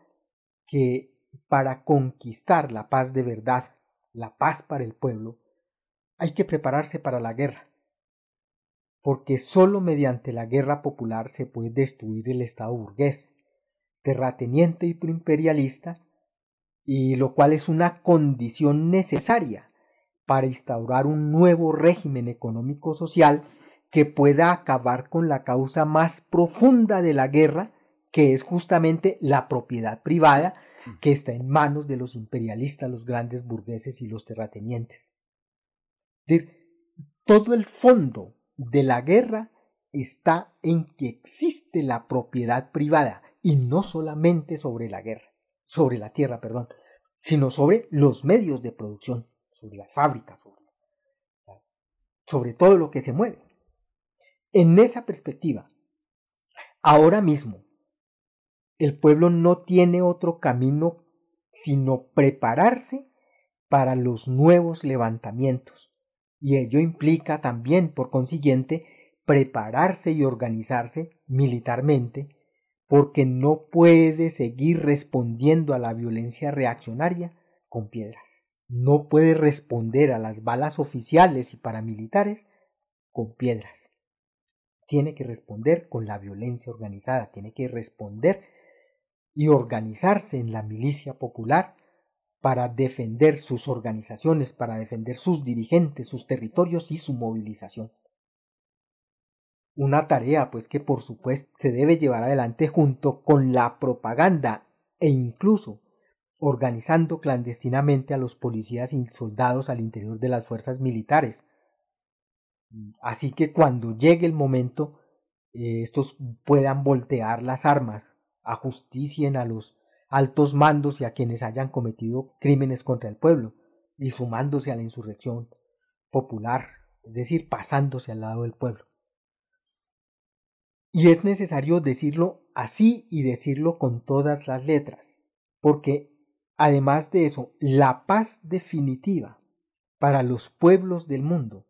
que para conquistar la paz de verdad, la paz para el pueblo, hay que prepararse para la guerra. porque sólo mediante la guerra popular se puede destruir el Estado burgués, terrateniente y imperialista, y lo cual es una condición necesaria para instaurar un nuevo régimen económico-social que pueda acabar con la causa más profunda de la guerra, que es justamente la propiedad privada que está en manos de los imperialistas, los grandes burgueses y los terratenientes. Todo el fondo de la guerra está en que existe la propiedad privada y no solamente sobre la guerra, sobre la tierra, perdón, sino sobre los medios de producción, sobre las fábricas, sobre, sobre todo lo que se mueve. En esa perspectiva, ahora mismo, el pueblo no tiene otro camino sino prepararse para los nuevos levantamientos, y ello implica también, por consiguiente, prepararse y organizarse militarmente, porque no puede seguir respondiendo a la violencia reaccionaria con piedras. No puede responder a las balas oficiales y paramilitares con piedras. Tiene que responder con la violencia organizada, tiene que responder y organizarse en la milicia popular para defender sus organizaciones, para defender sus dirigentes, sus territorios y su movilización. Una tarea pues que por supuesto se debe llevar adelante junto con la propaganda e incluso organizando clandestinamente a los policías y soldados al interior de las fuerzas militares. Así que cuando llegue el momento, eh, estos puedan voltear las armas, ajusticien a los altos mandos y a quienes hayan cometido crímenes contra el pueblo, y sumándose a la insurrección popular, es decir, pasándose al lado del pueblo. Y es necesario decirlo así y decirlo con todas las letras, porque además de eso, la paz definitiva para los pueblos del mundo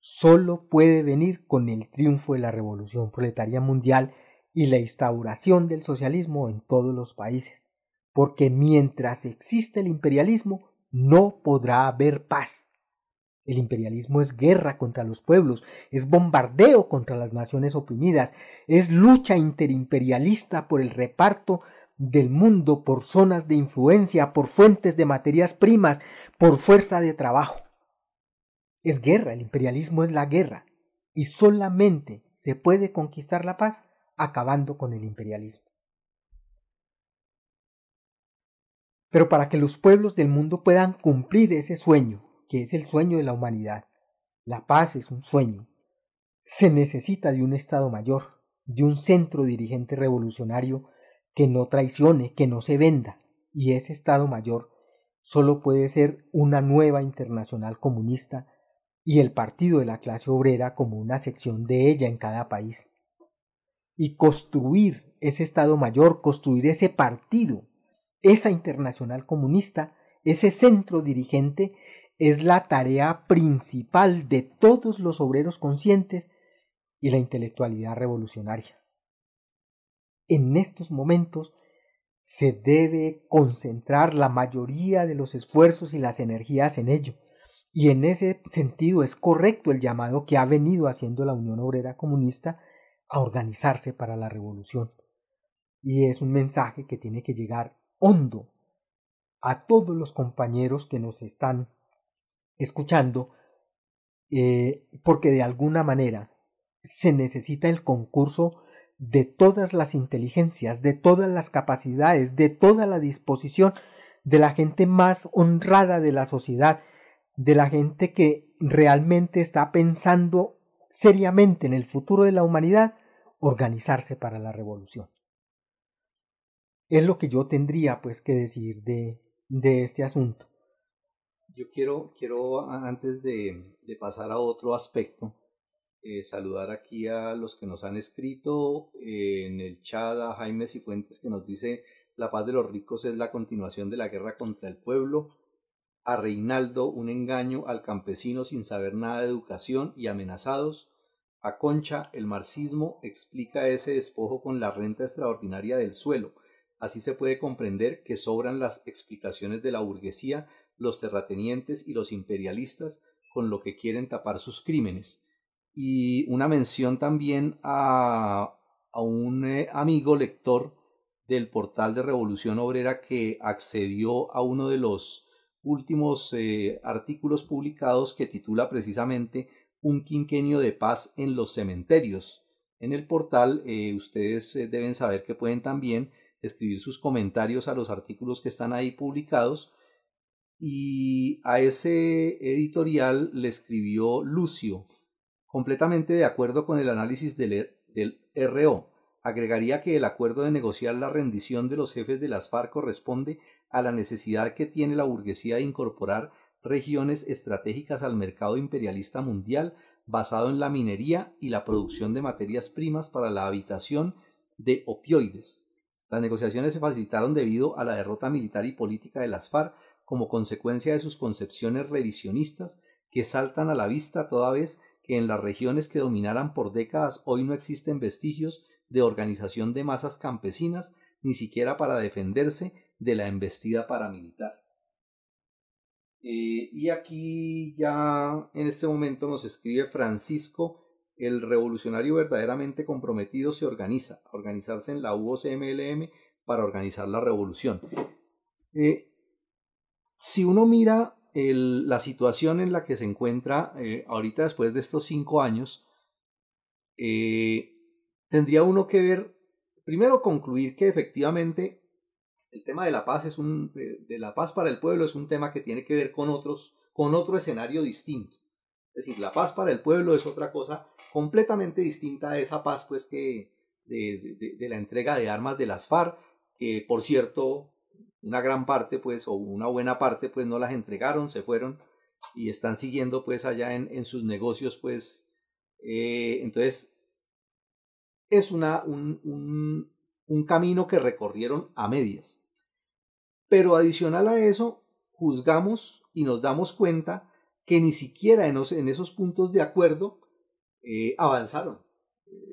solo puede venir con el triunfo de la revolución proletaria mundial y la instauración del socialismo en todos los países porque mientras existe el imperialismo no podrá haber paz. El imperialismo es guerra contra los pueblos, es bombardeo contra las naciones oprimidas, es lucha interimperialista por el reparto del mundo, por zonas de influencia, por fuentes de materias primas, por fuerza de trabajo. Es guerra, el imperialismo es la guerra, y solamente se puede conquistar la paz acabando con el imperialismo. Pero para que los pueblos del mundo puedan cumplir ese sueño, que es el sueño de la humanidad, la paz es un sueño, se necesita de un Estado mayor, de un centro dirigente revolucionario que no traicione, que no se venda, y ese Estado mayor solo puede ser una nueva internacional comunista y el partido de la clase obrera como una sección de ella en cada país. Y construir ese Estado mayor, construir ese partido esa internacional comunista, ese centro dirigente, es la tarea principal de todos los obreros conscientes y la intelectualidad revolucionaria. En estos momentos se debe concentrar la mayoría de los esfuerzos y las energías en ello. Y en ese sentido es correcto el llamado que ha venido haciendo la Unión Obrera Comunista a organizarse para la revolución. Y es un mensaje que tiene que llegar hondo a todos los compañeros que nos están escuchando, eh, porque de alguna manera se necesita el concurso de todas las inteligencias, de todas las capacidades, de toda la disposición de la gente más honrada de la sociedad, de la gente que realmente está pensando seriamente en el futuro de la humanidad, organizarse para la revolución es lo que yo tendría pues que decir de, de este asunto. Yo quiero, quiero antes de, de pasar a otro aspecto, eh, saludar aquí a los que nos han escrito eh, en el chat, a Jaime Cifuentes que nos dice la paz de los ricos es la continuación de la guerra contra el pueblo, a Reinaldo un engaño al campesino sin saber nada de educación y amenazados, a Concha el marxismo explica ese despojo con la renta extraordinaria del suelo, Así se puede comprender que sobran las explicaciones de la burguesía, los terratenientes y los imperialistas con lo que quieren tapar sus crímenes. Y una mención también a, a un eh, amigo lector del portal de Revolución Obrera que accedió a uno de los últimos eh, artículos publicados que titula precisamente Un quinquenio de paz en los cementerios. En el portal eh, ustedes deben saber que pueden también escribir sus comentarios a los artículos que están ahí publicados y a ese editorial le escribió Lucio, completamente de acuerdo con el análisis del, del RO. Agregaría que el acuerdo de negociar la rendición de los jefes de las FARC corresponde a la necesidad que tiene la burguesía de incorporar regiones estratégicas al mercado imperialista mundial basado en la minería y la producción de materias primas para la habitación de opioides. Las negociaciones se facilitaron debido a la derrota militar y política de las FARC como consecuencia de sus concepciones revisionistas que saltan a la vista toda vez que en las regiones que dominaran por décadas hoy no existen vestigios de organización de masas campesinas ni siquiera para defenderse de la embestida paramilitar. Eh, y aquí ya en este momento nos escribe Francisco, el revolucionario verdaderamente comprometido se organiza, organizarse en la UOCMLM para organizar la revolución. Eh, si uno mira la situación en la que se encuentra eh, ahorita después de estos cinco años, eh, tendría uno que ver, primero concluir que efectivamente el tema de la paz es un, de, la paz para el pueblo es un tema que tiene que ver con otros, con otro escenario distinto. Es decir, la paz para el pueblo es otra cosa completamente distinta a esa paz, pues, que de, de la entrega de armas de las FARC, que por cierto una gran parte, pues, o una buena parte, pues, no las entregaron, se fueron y están siguiendo, pues, allá en, en sus negocios, pues, eh, entonces, es una, un, un, camino que recorrieron a medias. Pero adicional a eso, juzgamos y nos damos cuenta que ni siquiera en, en esos puntos de acuerdo eh, avanzaron.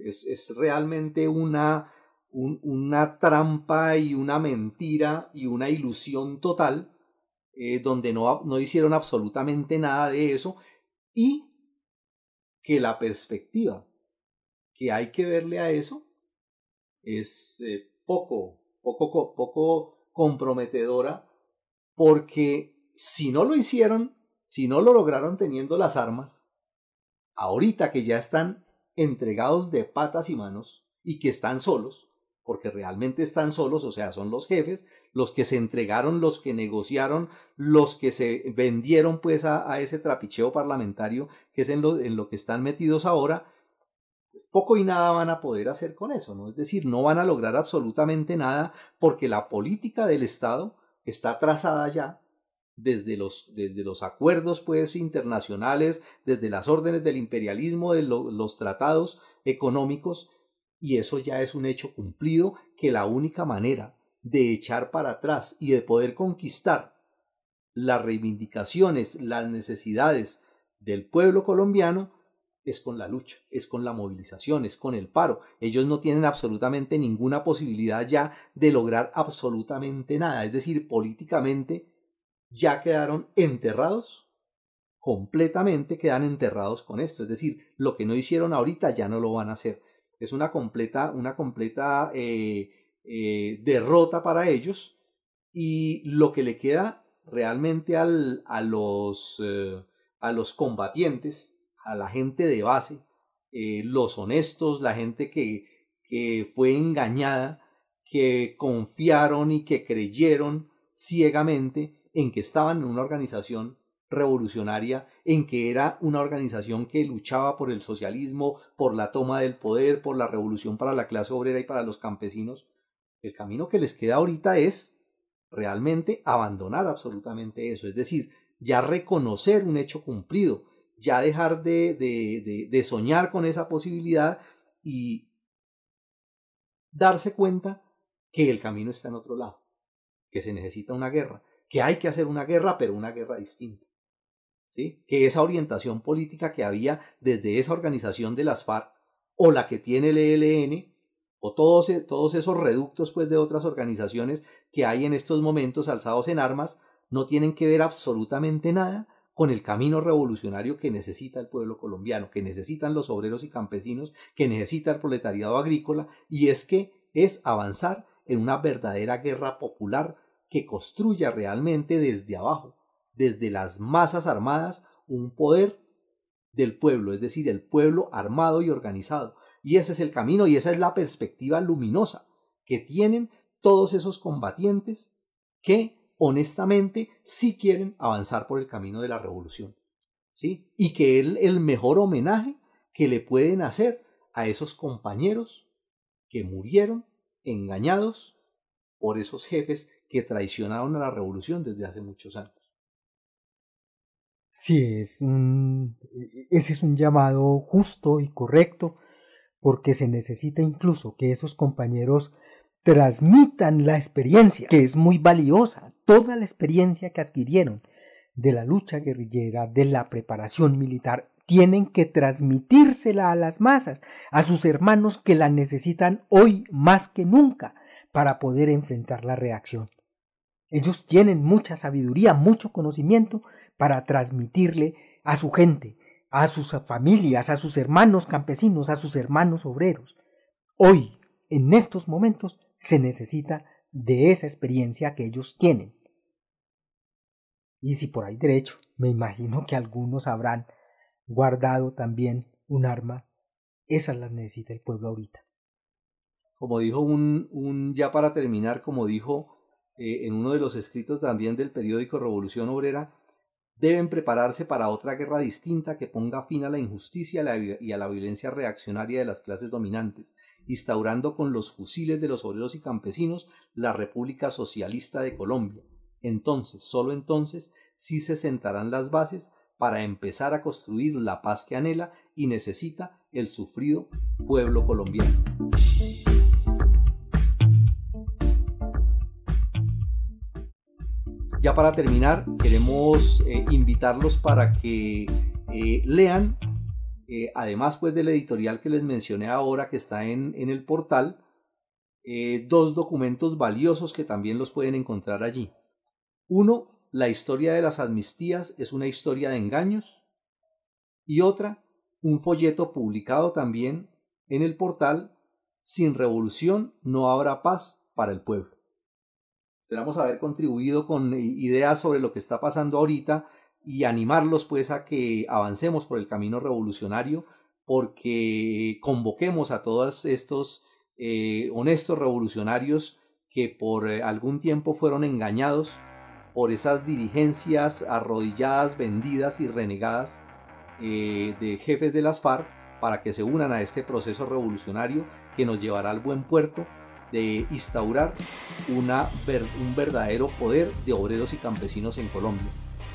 Es, es, realmente una, una trampa y una mentira y una ilusión total, eh, donde no, no hicieron absolutamente nada de eso, y que la perspectiva que hay que verle a eso es eh, poco, poco, poco comprometedora, porque si no lo hicieron, si no lo lograron teniendo las armas, ahorita que ya están entregados de patas y manos y que están solos, porque realmente están solos, o sea, son los jefes, los que se entregaron, los que negociaron, los que se vendieron pues a, ese trapicheo parlamentario, que es en lo, que están metidos ahora, pues poco y nada van a poder hacer con eso, ¿no? Es decir, no van a lograr absolutamente nada porque la política del Estado está trazada ya desde los, desde los acuerdos pues internacionales, desde las órdenes del imperialismo, de los tratados económicos, y eso ya es un hecho cumplido que la única manera de echar para atrás y de poder conquistar las reivindicaciones, las necesidades del pueblo colombiano es con la lucha, es con la movilización, es con el paro. Ellos no tienen absolutamente ninguna posibilidad ya de lograr absolutamente nada. Es decir, políticamente ya quedaron enterrados, completamente quedan enterrados con esto. Es decir, lo que no hicieron ahorita ya no lo van a hacer es una completa, una completa eh, eh, derrota para ellos y lo que le queda realmente al, a, los, eh, a los combatientes, a la gente de base, los honestos, la gente que, que fue engañada, que confiaron y que creyeron ciegamente en que estaban en una organización revolucionaria en que era una organización que luchaba por el socialismo, por la toma del poder, por la revolución para la clase obrera y para los campesinos, el camino que les queda ahorita es realmente abandonar absolutamente eso, es decir, ya reconocer un hecho cumplido, ya dejar de, de, de, soñar con esa posibilidad y darse cuenta que el camino está en otro lado, que se necesita una guerra, que hay que hacer una guerra, pero una guerra distinta que esa orientación política que había desde esa organización de las FARC o la que tiene el ELN o todos, e, todos esos reductos pues, de otras organizaciones que hay en estos momentos alzados en armas no tienen que ver absolutamente nada con el camino revolucionario que necesita el pueblo colombiano, que necesitan los obreros y campesinos, que necesita el proletariado agrícola, y es que es avanzar en una verdadera guerra popular que construya realmente desde abajo, desde las masas armadas, un poder del pueblo, es decir, el pueblo armado y organizado. Y ese es el camino y esa es la perspectiva luminosa que tienen todos esos combatientes que honestamente sí quieren avanzar por el camino de la revolución. ¿Sí? Y que es el mejor homenaje que le pueden hacer a esos compañeros que murieron engañados por esos jefes que traicionaron a la revolución desde hace muchos años. Sí, es un, ese es un llamado justo y correcto porque se necesita incluso que esos compañeros transmitan la experiencia, que es muy valiosa, toda la experiencia que adquirieron de la lucha guerrillera, de la preparación militar, tienen que transmitírsela a las masas, a sus hermanos que la necesitan hoy más que nunca para poder enfrentar la reacción. Ellos tienen mucha sabiduría, mucho conocimiento para transmitirle a su gente, a sus familias, a sus hermanos campesinos, a sus hermanos obreros. Hoy, en estos momentos, se necesita de esa experiencia que ellos tienen. Y si por ahí derecho, me imagino que algunos habrán guardado también un arma, esas las necesita el pueblo ahorita. Como dijo un, ya para terminar, como dijo eh, en uno de los escritos también del periódico Revolución Obrera, deben prepararse para otra guerra distinta que ponga fin a la injusticia y a la violencia reaccionaria de las clases dominantes, instaurando con los fusiles de los obreros y campesinos la República Socialista de Colombia. Entonces, solo entonces, sí se sentarán las bases para empezar a construir la paz que anhela y necesita el sufrido pueblo colombiano. Para terminar, queremos eh, invitarlos para que eh, lean, eh, además pues del editorial que les mencioné ahora que está en, en el portal, dos documentos valiosos que también los pueden encontrar allí. Uno, la historia de las amnistías es una historia de engaños. Y otra, un folleto publicado también en el portal Sin revolución no habrá paz para el pueblo. Esperamos haber contribuido con ideas sobre lo que está pasando ahorita y animarlos pues a que avancemos por el camino revolucionario porque convoquemos a todos estos eh, honestos revolucionarios que por eh, algún tiempo fueron engañados por esas dirigencias arrodilladas, vendidas y renegadas eh, de jefes de las FARC para que se unan a este proceso revolucionario que nos llevará al buen puerto de instaurar una, un verdadero poder de obreros y campesinos en Colombia.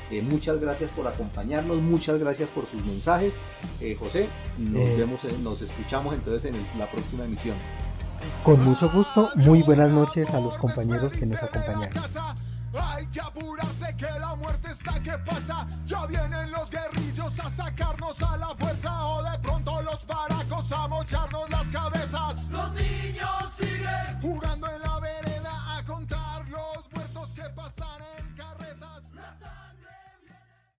Eh, muchas gracias por acompañarnos, muchas gracias por sus mensajes. Eh, José, nos Eh. vemos, eh, nos escuchamos entonces en el- la próxima emisión. Con mucho gusto, muy buenas noches a los compañeros que nos acompañaron. Hay que apurarse que la muerte está que pasa. Ya vienen los guerrillos a sacarnos a la fuerza o de pronto los baracos a mocharnos las cabezas.